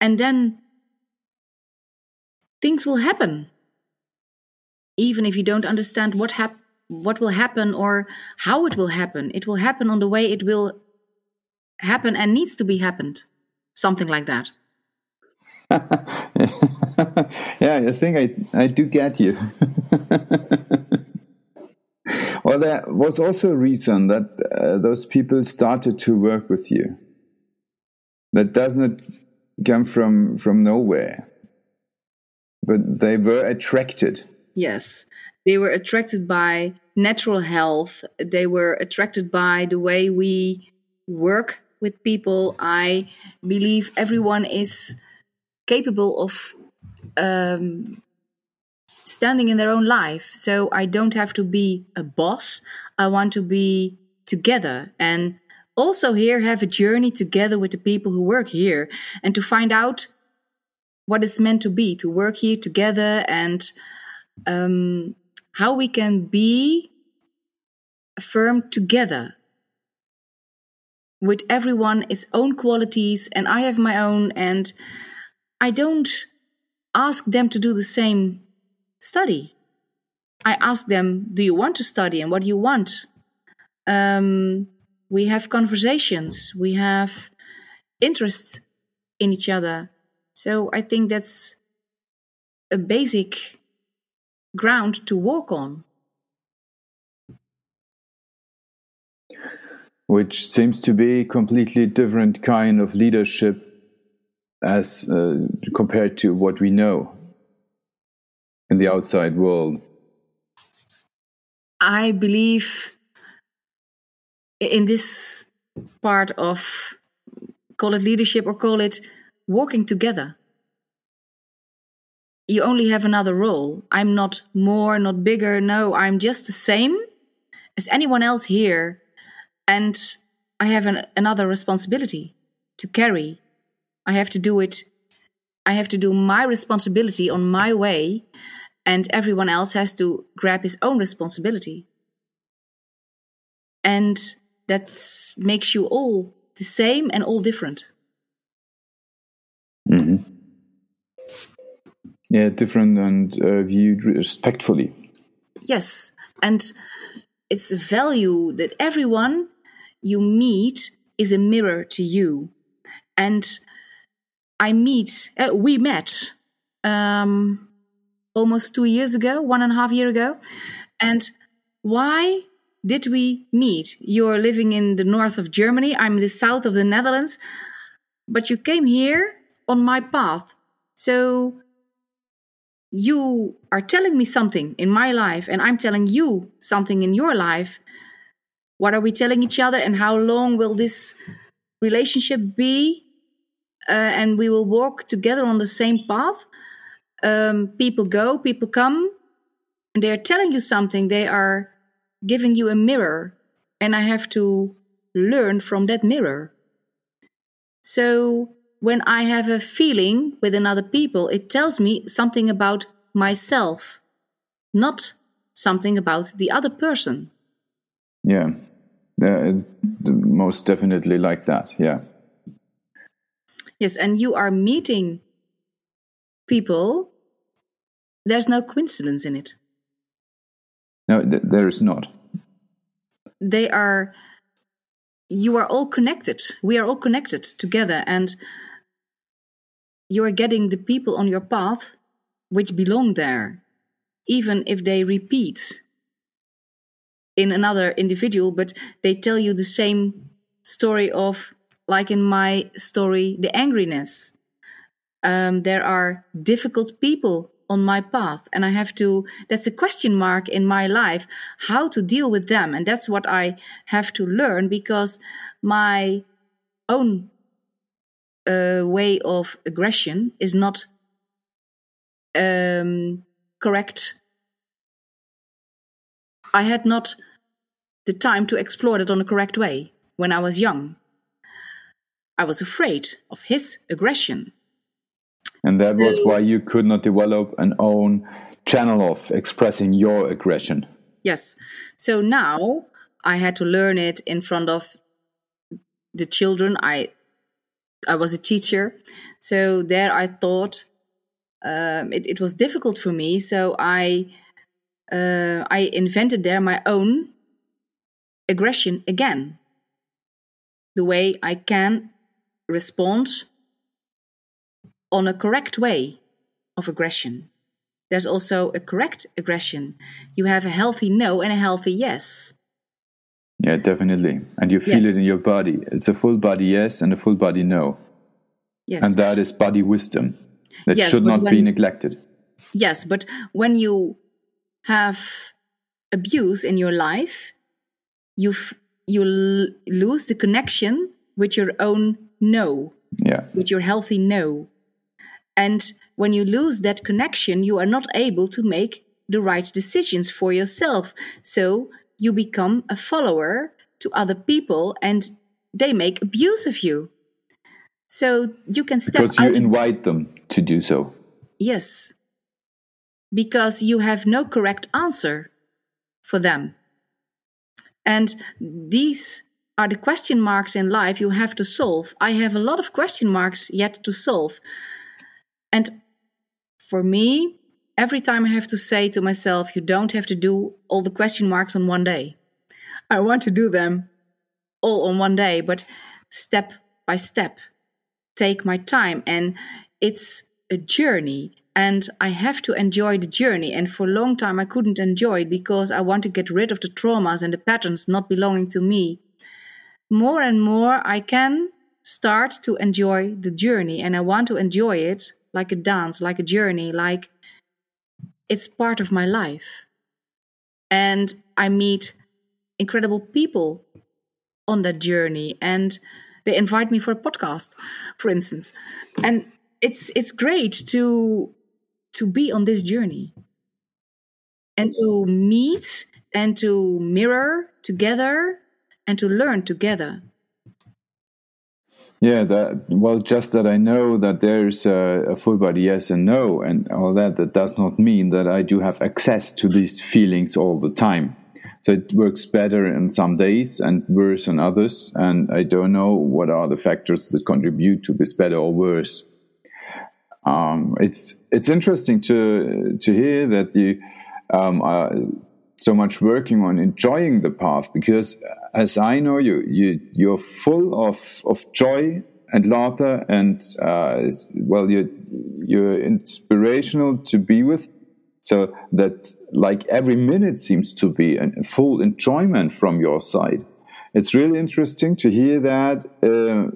S1: And then things will happen. Even if you don't understand what hap- what will happen or how it will happen, it will happen on the way it will happen and needs to be happened. Something like that.
S3: yeah, I think I, I do get you. well, there was also a reason that uh, those people started to work with you. That does not come from, from nowhere, but they were attracted.
S1: Yes, they were attracted by natural health. They were attracted by the way we work with people. I believe everyone is capable of um, standing in their own life. So I don't have to be a boss. I want to be together and also here have a journey together with the people who work here and to find out what it's meant to be to work here together and um, how we can be a firm together with everyone its own qualities and i have my own and I don't ask them to do the same study. I ask them, do you want to study and what do you want? Um, we have conversations, we have interest in each other. So I think that's a basic ground to walk on.
S3: Which seems to be a completely different kind of leadership as uh, compared to what we know in the outside world?
S1: I believe in this part of call it leadership or call it working together. You only have another role. I'm not more, not bigger. No, I'm just the same as anyone else here. And I have an, another responsibility to carry I have to do it. I have to do my responsibility on my way, and everyone else has to grab his own responsibility. And that makes you all the same and all different.
S3: Yeah, different and uh, viewed respectfully.
S1: Yes, and it's a value that everyone you meet is a mirror to you. And I meet, uh, we met um, almost two years ago, one and a half year ago. And why did we meet? You're living in the north of Germany, I'm in the south of the Netherlands, but you came here on my path. So you are telling me something in my life, and I'm telling you something in your life. What are we telling each other, and how long will this relationship be? uh, and we will walk together on the same path. Um, people go, people come, and they are telling you something. They are giving you a mirror, and I have to learn from that mirror. So when I have a feeling with another people, it tells me something about myself, not something about the other person.
S3: Yeah, uh, most definitely like that. Yeah.
S1: Yes, and you are meeting people. There's no coincidence in it.
S3: No, th there is not.
S1: They are, you are all connected. We are all connected together, and you are getting the people on your path which belong there, even if they repeat in another individual, but they tell you the same story of like in my story, the angriness. Um, there are difficult people on my path and i have to that's a question mark in my life how to deal with them and that's what i have to learn because my own uh, way of aggression is not um, correct i had not the time to explore it on a correct way when i was young i was afraid of his aggression
S3: and that
S1: So-
S3: was why you could not develop an own channel of expressing your aggression.
S1: Yes. So now I had to learn it in front of the children. I I was a teacher, so there I thought um, it, it was difficult for me. So I uh, I invented there my own aggression again. The way I can respond on a correct way of aggression. There's also a correct aggression. You have a healthy no and a healthy yes.
S3: Yeah, definitely. And you feel
S1: Yes.
S3: it in your body. It's a full body yes and a full body no.
S1: Yes.
S3: And that is body wisdom that
S1: Yes,
S3: should not be neglected.
S1: yes, but when you have abuse in your life, you f- you l- lose the connection with your own no,
S3: Yeah.
S1: with your healthy no. And when you lose that connection, you are not able to make the right decisions for yourself. So you become a follower to other people and they make abuse of you. So you can step
S3: Because you invite them to do so.
S1: yes. Because you have no correct answer for them. And these are the question marks in life you have to solve. I have a lot of question marks yet to solve. And for me, every time I have to say to myself, you don't have to do all the question marks on one day. I want to do them all on one day, but step by step, take my time. And it's a journey, and I have to enjoy the journey. And for a long time, I couldn't enjoy it because I want to get rid of the traumas and the patterns not belonging to me. More and more, I can start to enjoy the journey, and I want to enjoy it like a dance, like a journey, like it's part of my life. And I meet incredible people on that journey and they invite me for a podcast for instance and it's it's great to to be on this journey and to meet and to mirror together and to learn together
S3: Yeah, that well, just that I know that there's a, a full body yes and no, and all that. That does not mean that I do have access to these feelings all the time. So it works better in some days and worse in others, and I don't know what are the factors that contribute to this better or worse. Um, it's it's interesting to to hear that you um, are so much working on enjoying the path because as I know you you you're full of of joy and laughter and uh, well you're you're inspirational to be with. So that like every minute seems to be a full enjoyment from your side. It's really interesting to hear that uh,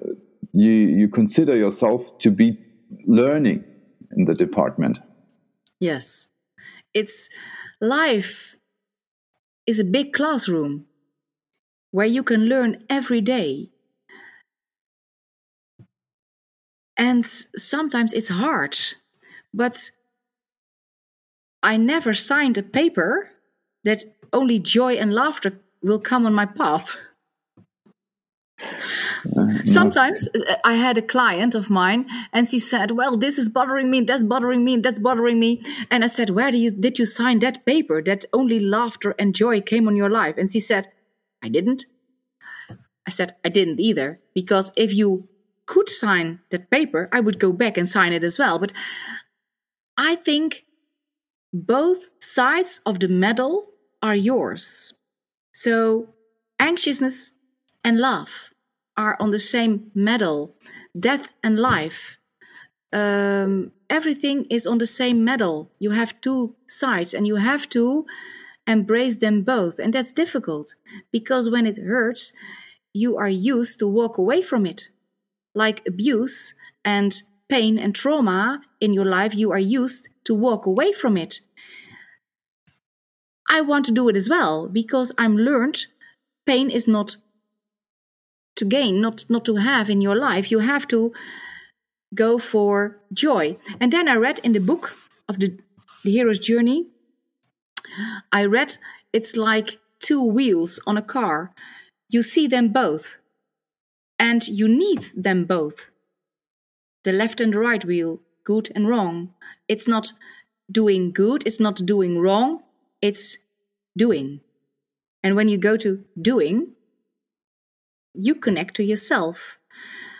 S3: you you consider yourself to be learning in the department.
S1: Yes. It's life is a big classroom where you can learn every day. And sometimes it's hard but i never signed a paper that only joy and laughter will come on my path Sometimes uh, I had a client of mine and she said, Well, this is bothering me, that's bothering me, that's bothering me. And I said, Where do you, did you sign that paper that only laughter and joy came on your life? And she said, I didn't. I said, I didn't either. Because if you could sign that paper, I would go back and sign it as well. But I think both sides of the medal are yours. So anxiousness and love are on the same medal. Death and life. Um, everything is on the same medal. You have two sides and you have to embrace them both. And that's difficult because when it hurts, you are used to walk away from it. Like abuse and pain and trauma in your life, you are used to walk away from it. I want to do it as well because I'm learned pain is not to gain, not not to have in your life. You have to go for joy. And then I read in the book of the, the hero's journey, I read it's like two wheels on a car. You see them both, and you need them both. The left and the right wheel, good and wrong. It's not doing good, it's not doing wrong, it's doing. And when you go to doing, you connect to yourself.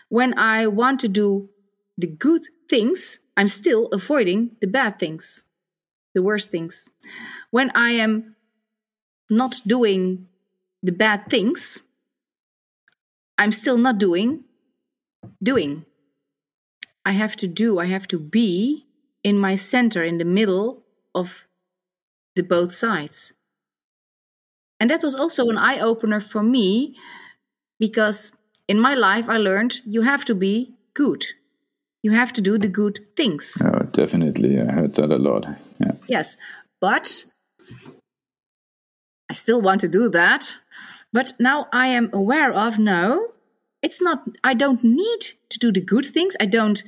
S1: When I want to do the good things, I'm still avoiding the bad things, the worst things. When I am not doing the bad things, I'm still not doing doing. I have to do, I have to be in my center, in the middle of the both sides. And that was also an eye opener for me because in my life I learned you have to be good. You have to do the good things.
S3: Oh, definitely. I heard that a lot. Yeah.
S1: Yes. But I still want to do that. But now I am aware of no, it's not, I don't need to do the good things. I don't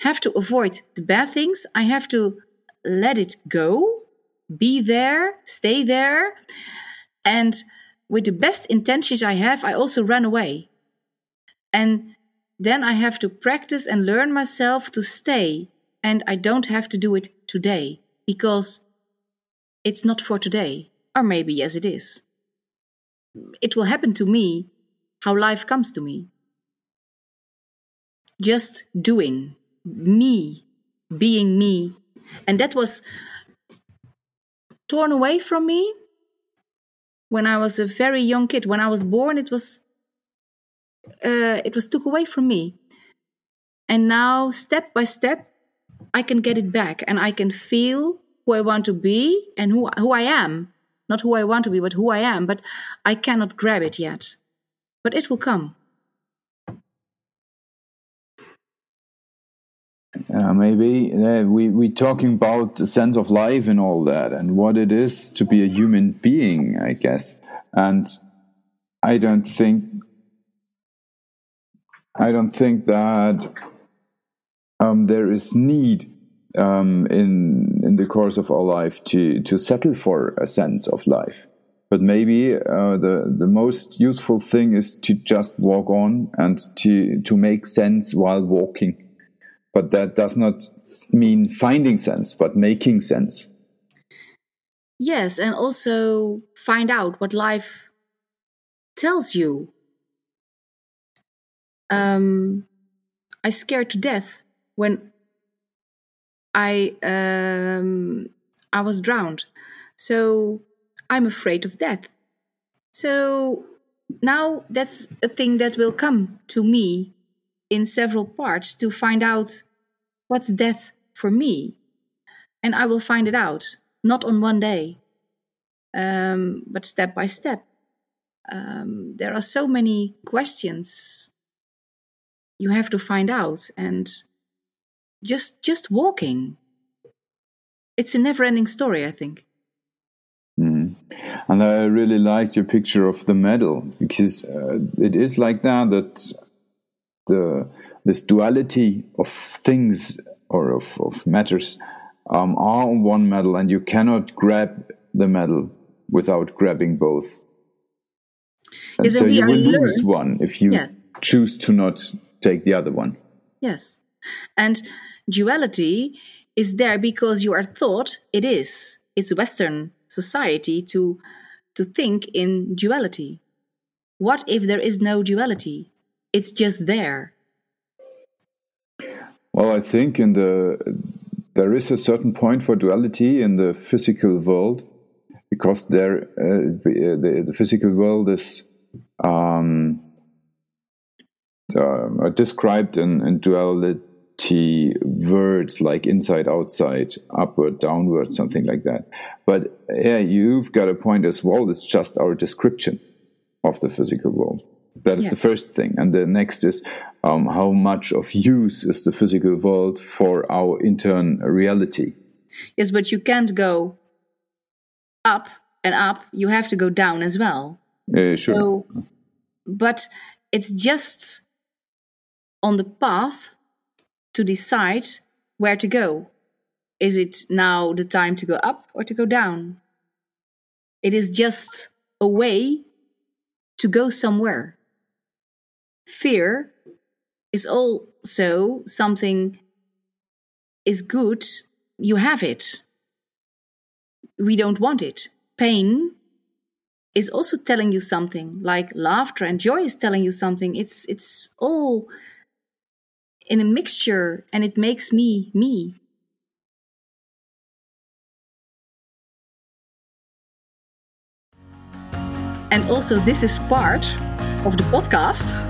S1: have to avoid the bad things. I have to let it go, be there, stay there. And with the best intentions I have, I also run away. And then I have to practice and learn myself to stay. And I don't have to do it today because it's not for today. Or maybe, yes, it is. It will happen to me how life comes to me. Just doing, me, being me. And that was torn away from me when I was a very young kid. When I was born, it was uh, it was took away from me. And now, step by step, I can get it back, and I can feel who I want to be and who who I am not who I want to be, but who I am. But I cannot grab it yet. But it will come.
S3: Uh, maybe uh, we we talking about the sense of life and all that, and what it is to be a human being, I guess. And I don't think I don't think that um, there is need um, in in the course of our life to to settle for a sense of life. But maybe uh, the the most useful thing is to just walk on and to to make sense while walking. But that does not mean finding sense, but making sense.
S1: Yes, and also find out what life tells you. Um, I scared to death when I um, I was drowned. So I'm afraid of death. So now that's a thing that will come to me in several parts to find out what's death for me. And I will find it out, not on one day, um, but step by step. Um, there are so many questions you have to find out. And just just walking it's a never ending story i think
S3: mm. and i really like your picture of the medal because uh, it is like that that the this duality of things or of, of matters um, are on one medal and you cannot grab the medal without grabbing both and so you will lose one if you yes. choose to not take the other one
S1: yes and duality is there because you are taught it is. It's Western society to to think in duality. What if there is no duality? It's just there.
S3: Well, I think in the there is a certain point for duality in the physical world because there uh, the, the physical world is um, uh, described in, in duality words like inside, outside, upward, downward, something like that. But yeah, you've got a point as well. It's just our description of the physical world. That is yeah. the first thing. And the next is um, how much of use is the physical world for our internal reality?
S1: Yes, but you can't go up and up. You have to go down as well.
S3: Uh, sure.
S1: So, but it's just on the path to decide where to go. Is it now the time to go up or to go down? It is just a way to go somewhere. Fear is also something is good, you have it. We don't want it. Pain is also telling you something, like laughter and joy is telling you something. It's it's all in a mixture and it makes me me. And also this is part of the podcast.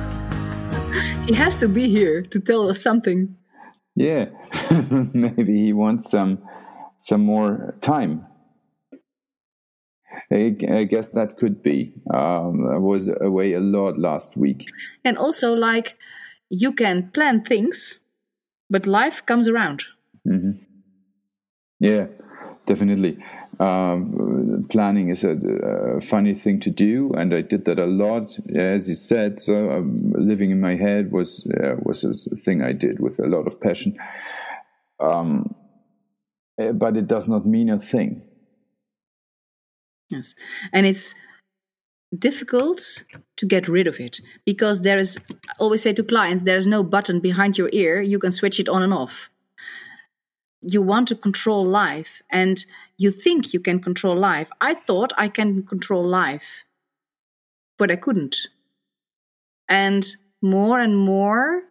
S1: He has to be here to tell us something.
S3: Yeah, maybe he wants some some more time. I, I guess that could be. Um, I was away a lot last week.
S1: And also, like, you can plan things, but life comes around.
S3: Mm-hmm. Yeah, definitely. Um, planning is a, a, funny thing to do, and I did that a lot, as you said. So um, living in my head was uh, was a thing I did with a lot of passion. Um, eh, but it does not mean a thing.
S1: Yes, and it's difficult to get rid of it because there is. I always say to clients, there is no button behind your ear you can switch it on and off you want to control life and you think you can control life. I thought I can control life, but I couldn't. And more and more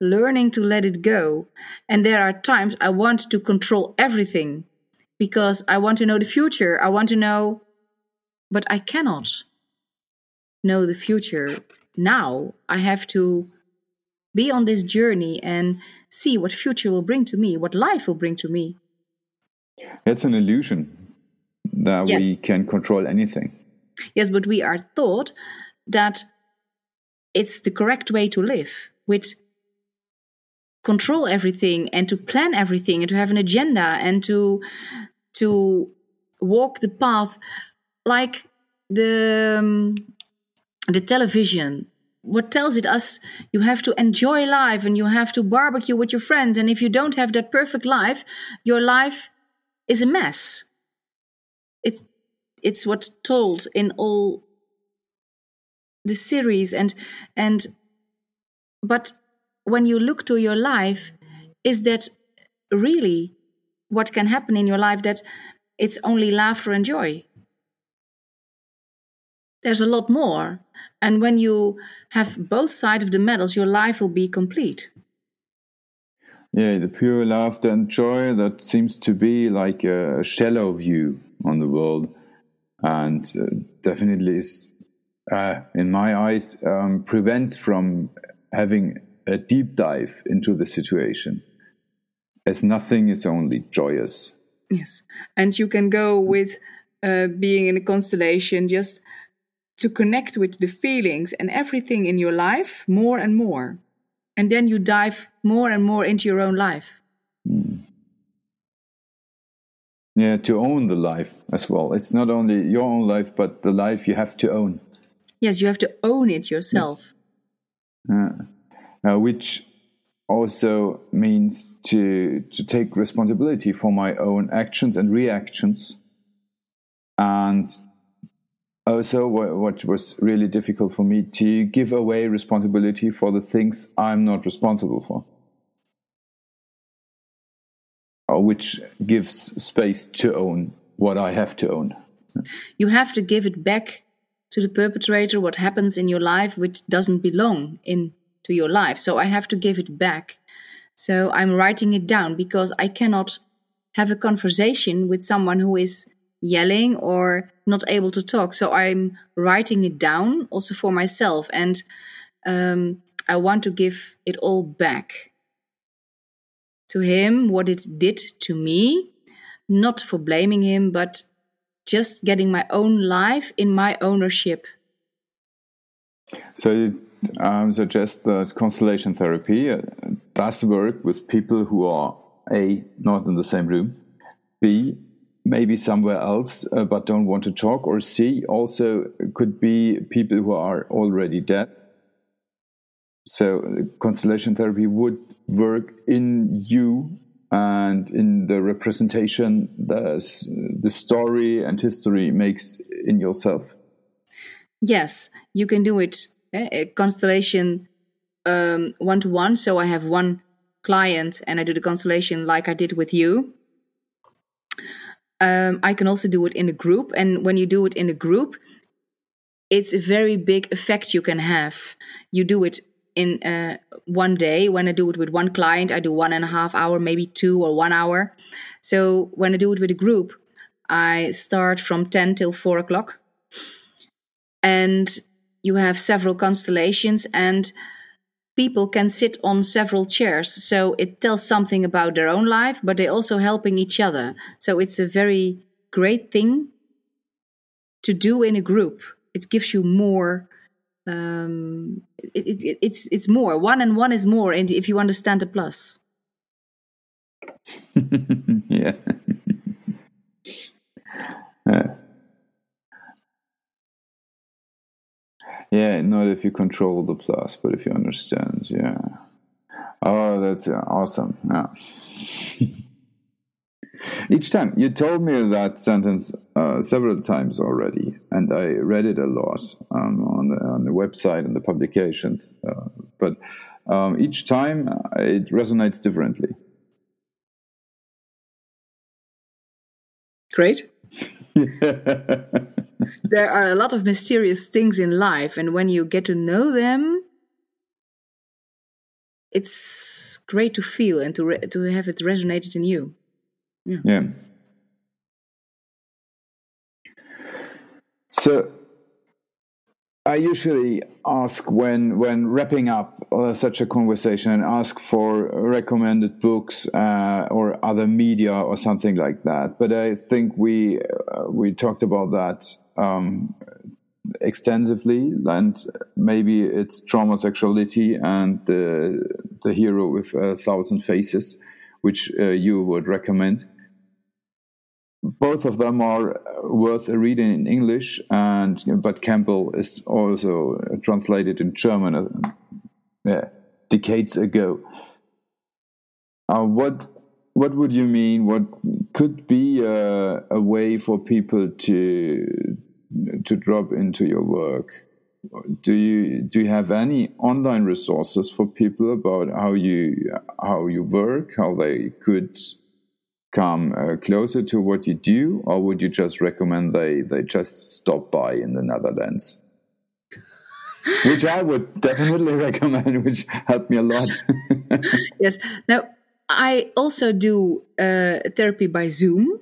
S1: learning to let it go. And there are times I want to control everything because I want to know the future. I want to know, but I cannot know the future now. I have to be on this journey and see what future will bring to me, what life will bring to me.
S3: It's an illusion that yes. we can control anything.
S1: Yes, but we are taught that it's the correct way to live, with control everything and to plan everything and to have an agenda and to to walk the path like the um, the television what tells it us you have to enjoy life and you have to barbecue with your friends. And if you don't have that perfect life your life is a mess. It it's what's told in all the series. And and but when you look to your life is that really what can happen in your life that it's only laughter and joy there's a lot more and when you have both sides of the medals, your life will be complete.
S3: Yeah, the pure laughter and joy that seems to be like a shallow view on the world, and uh, definitely is, uh, in my eyes, um, prevents from having a deep dive into the situation, as nothing is only joyous.
S1: Yes, and you can go with uh, being in a constellation just to connect with the feelings and everything in your life more and more. And then you dive more and more into your own life. Mm.
S3: Yeah, to own the life as well. It's not only your own life, but the life you have to own.
S1: Yes, you have to own it yourself.
S3: Yeah. Uh, which also means to to take responsibility for my own actions and reactions and also what, what was really difficult for me to give away responsibility for the things i'm not responsible for. Uh, which gives space to own what i have to own.
S1: You have to give it back to the perpetrator what happens in your life which doesn't belong in to your life. So i have to give it back. So i'm writing it down because i cannot have a conversation with someone who is yelling or not able to talk. So I'm writing it down also for myself. And um, I want to give it all back to him, what it did to me, not for blaming him, but just getting my own life in my ownership.
S3: So you um, suggest that constellation therapy uh, does work with people who are a not in the same room B, maybe somewhere else uh, but don't want to talk, or see also could be people who are already dead. So constellation therapy would work in you and in the representation the, the story and history makes in yourself.
S1: Yes, you can do it. Eh? Constellation one to one. So I have one client and I do the constellation like I did with you. Um, I can also do it in a group. And when you do it in a group, it's a very big effect you can have. You do it in uh, one day. When I do it with one client, I do one and a half hour, maybe two or one hour. So when I do it with a group, I start from 10 till 4 o'clock. And you have several constellations, and people can sit on several chairs. So it tells something about their own life, but they're also helping each other. So it's a very great thing to do in a group. It gives you more. Um, it, it, it's it's more one and one is more, and if you understand the plus.
S3: yeah. uh. Yeah, not if you control the plus, but if you understand. Yeah. Oh, that's awesome. Yeah. Each time you told me that sentence uh, several times already, and I read it a lot um, on the on the website and the publications. Uh, but um, each time uh, it resonates differently.
S1: Great. there are a lot of mysterious things in life, and when you get to know them, it's great to feel and to re- to have it resonated in you.
S3: Yeah. yeah. So I usually ask when when wrapping up uh, such a conversation and ask for recommended books uh, or other media or something like that. But I think we uh, we talked about that um, extensively, and maybe it's trauma sexuality and the the hero with a thousand faces, which uh, you would recommend both of them are worth a reading in English, and but Campbell is also translated in German uh, decades ago. Uh, what what would you mean? What could be a, a way for people to to drop into your work? Do you do you have any online resources for people about how you how you work, how they could come uh, closer to what you do, or would you just recommend they they just stop by in the Netherlands? which I would definitely recommend, which helped me a lot.
S1: yes. Now, I also do uh, therapy by Zoom,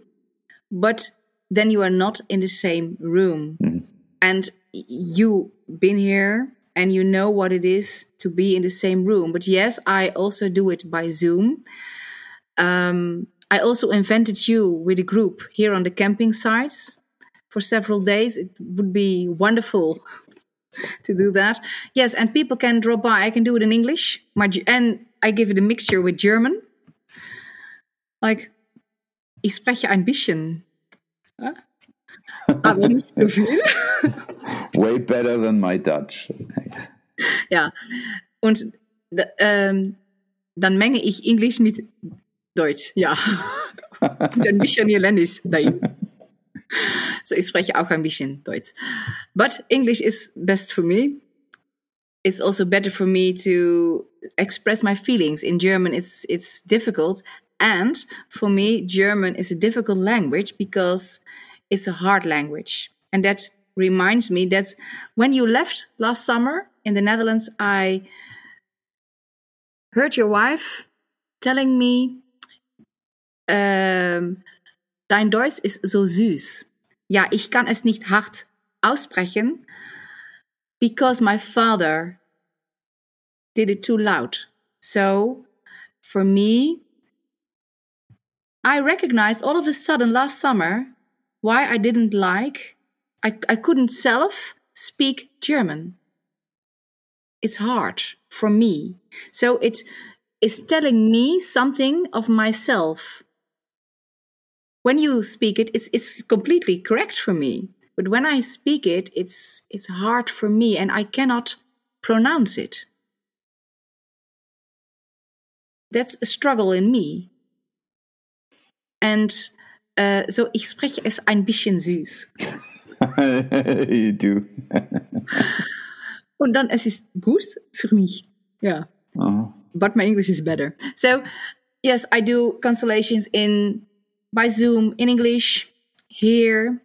S1: but then you are not in the same room. Mm. And you been here and you know what it is to be in the same room. But yes, I also do it by Zoom. Um, I also invented you with a group here on the camping sites for several days. It would be wonderful to do that. Yes, and people can drop by. I can do it in English, my, and I give it a mixture with German. Like, ich spreche ein bisschen. Ah, aber nicht so viel.
S3: Way better than my Dutch.
S1: ja, und ähm, dann menge ich Englisch mit Deutsch, ja. Und ein bisschen Irlandisch dahin. So, ich spreche auch ein bisschen Deutsch. But English is best for me. It's also better for me to express my feelings. In German, it's it's difficult, and for me, German is a difficult language because it's a hard language. And that reminds me that when you left last summer in the Netherlands, I heard your wife telling me ähm, dein Deutsch ist so süß. Ja, ich kann es nicht hart aussprechen, because my father did it too loud. So, for me, I recognized all of a sudden last summer why I didn't like, I, I couldn't self speak German. It's hard for me. So it is telling me something of myself when you speak it, it's it's completely correct for me. But when I speak it, it's it's hard for me, and I cannot pronounce it. That's a struggle in me. And uh, so ich spreche es ein bisschen süß.
S3: you do.
S1: Und dann es ist gut für mich. Ja.
S3: Uh-huh.
S1: But my English is better. So yes, I do constellations in by Zoom in English here.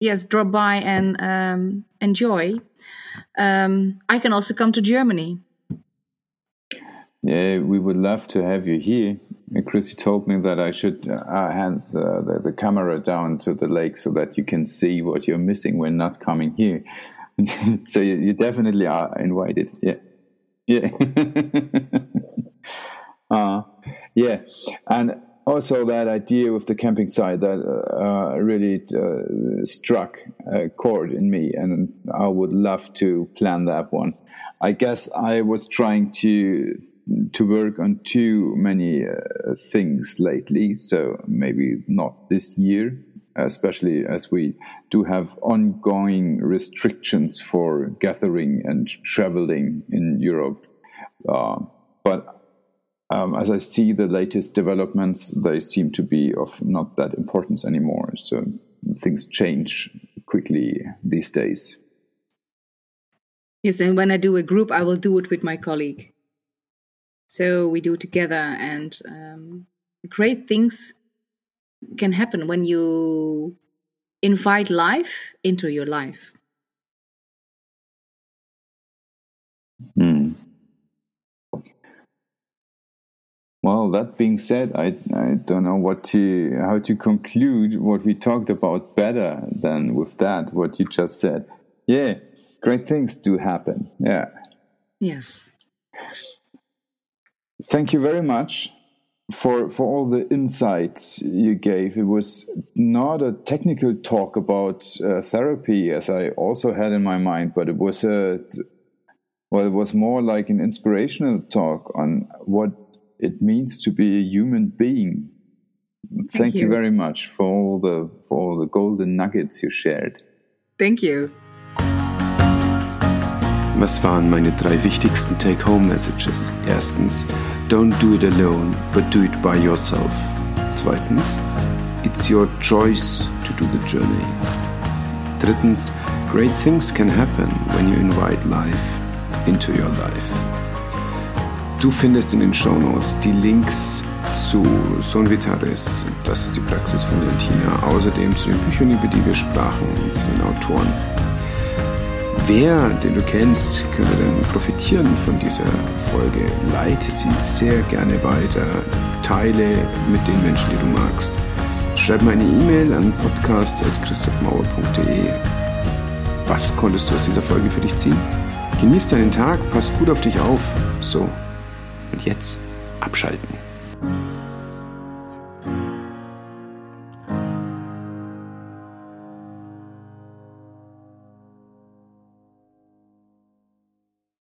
S1: Yes, drop by and um, enjoy. Um, I can also come to Germany.
S3: Yeah, we would love to have you here. Chrissy told me that I should uh, hand the, the, the, camera down to the lake so that you can see what you're missing when not coming here. so you, you, definitely are invited. Yeah. Yeah. uh, yeah. And also that idea with the camping site that uh, really uh, struck a chord in me, and I would love to plan that one. I guess I was trying to to work on too many uh, things lately, so maybe not this year, especially as we do have ongoing restrictions for gathering and traveling in Europe. Uh, but um, as I see the latest developments, they seem to be of not that importance anymore. So things change quickly these days.
S1: Yes, and when I do a group, I will do it with my colleague. So we do together, and um, great things can happen when you invite life into your life.
S3: Hmm. Well, that being said, I, I don't know what to how to conclude what we talked about better than with that what you just said. Yeah, great things do happen. Yeah.
S1: Yes.
S3: Thank you very much for for all the insights you gave. It was not a technical talk about uh, therapy as I also had in my mind, but it was a well, it was more like an inspirational talk on what it means to be a human being. Thank, Thank you. you. very much for all the for all the golden nuggets you shared.
S1: Thank you.
S2: Was waren meine drei wichtigsten Take-Home-Messages? Erstens, don't do it alone, but do it by yourself. Zweitens, it's your choice to do the journey. Drittens, great things can happen when you invite life into your life. Du findest in den Shownotes die Links zu Son Vitaris, das ist die Praxis von Jantina, außerdem zu den Büchern, über die wir sprachen, und zu den Autoren. Wer, den du kennst, könnte denn profitieren von dieser Folge? Leite sie sehr gerne weiter, teile mit den Menschen, die du magst. Schreib mir eine E-Mail an podcast.christophmauer.de. Was konntest du aus dieser Folge für dich ziehen? Genieß deinen Tag, pass gut auf dich auf. So, und jetzt abschalten.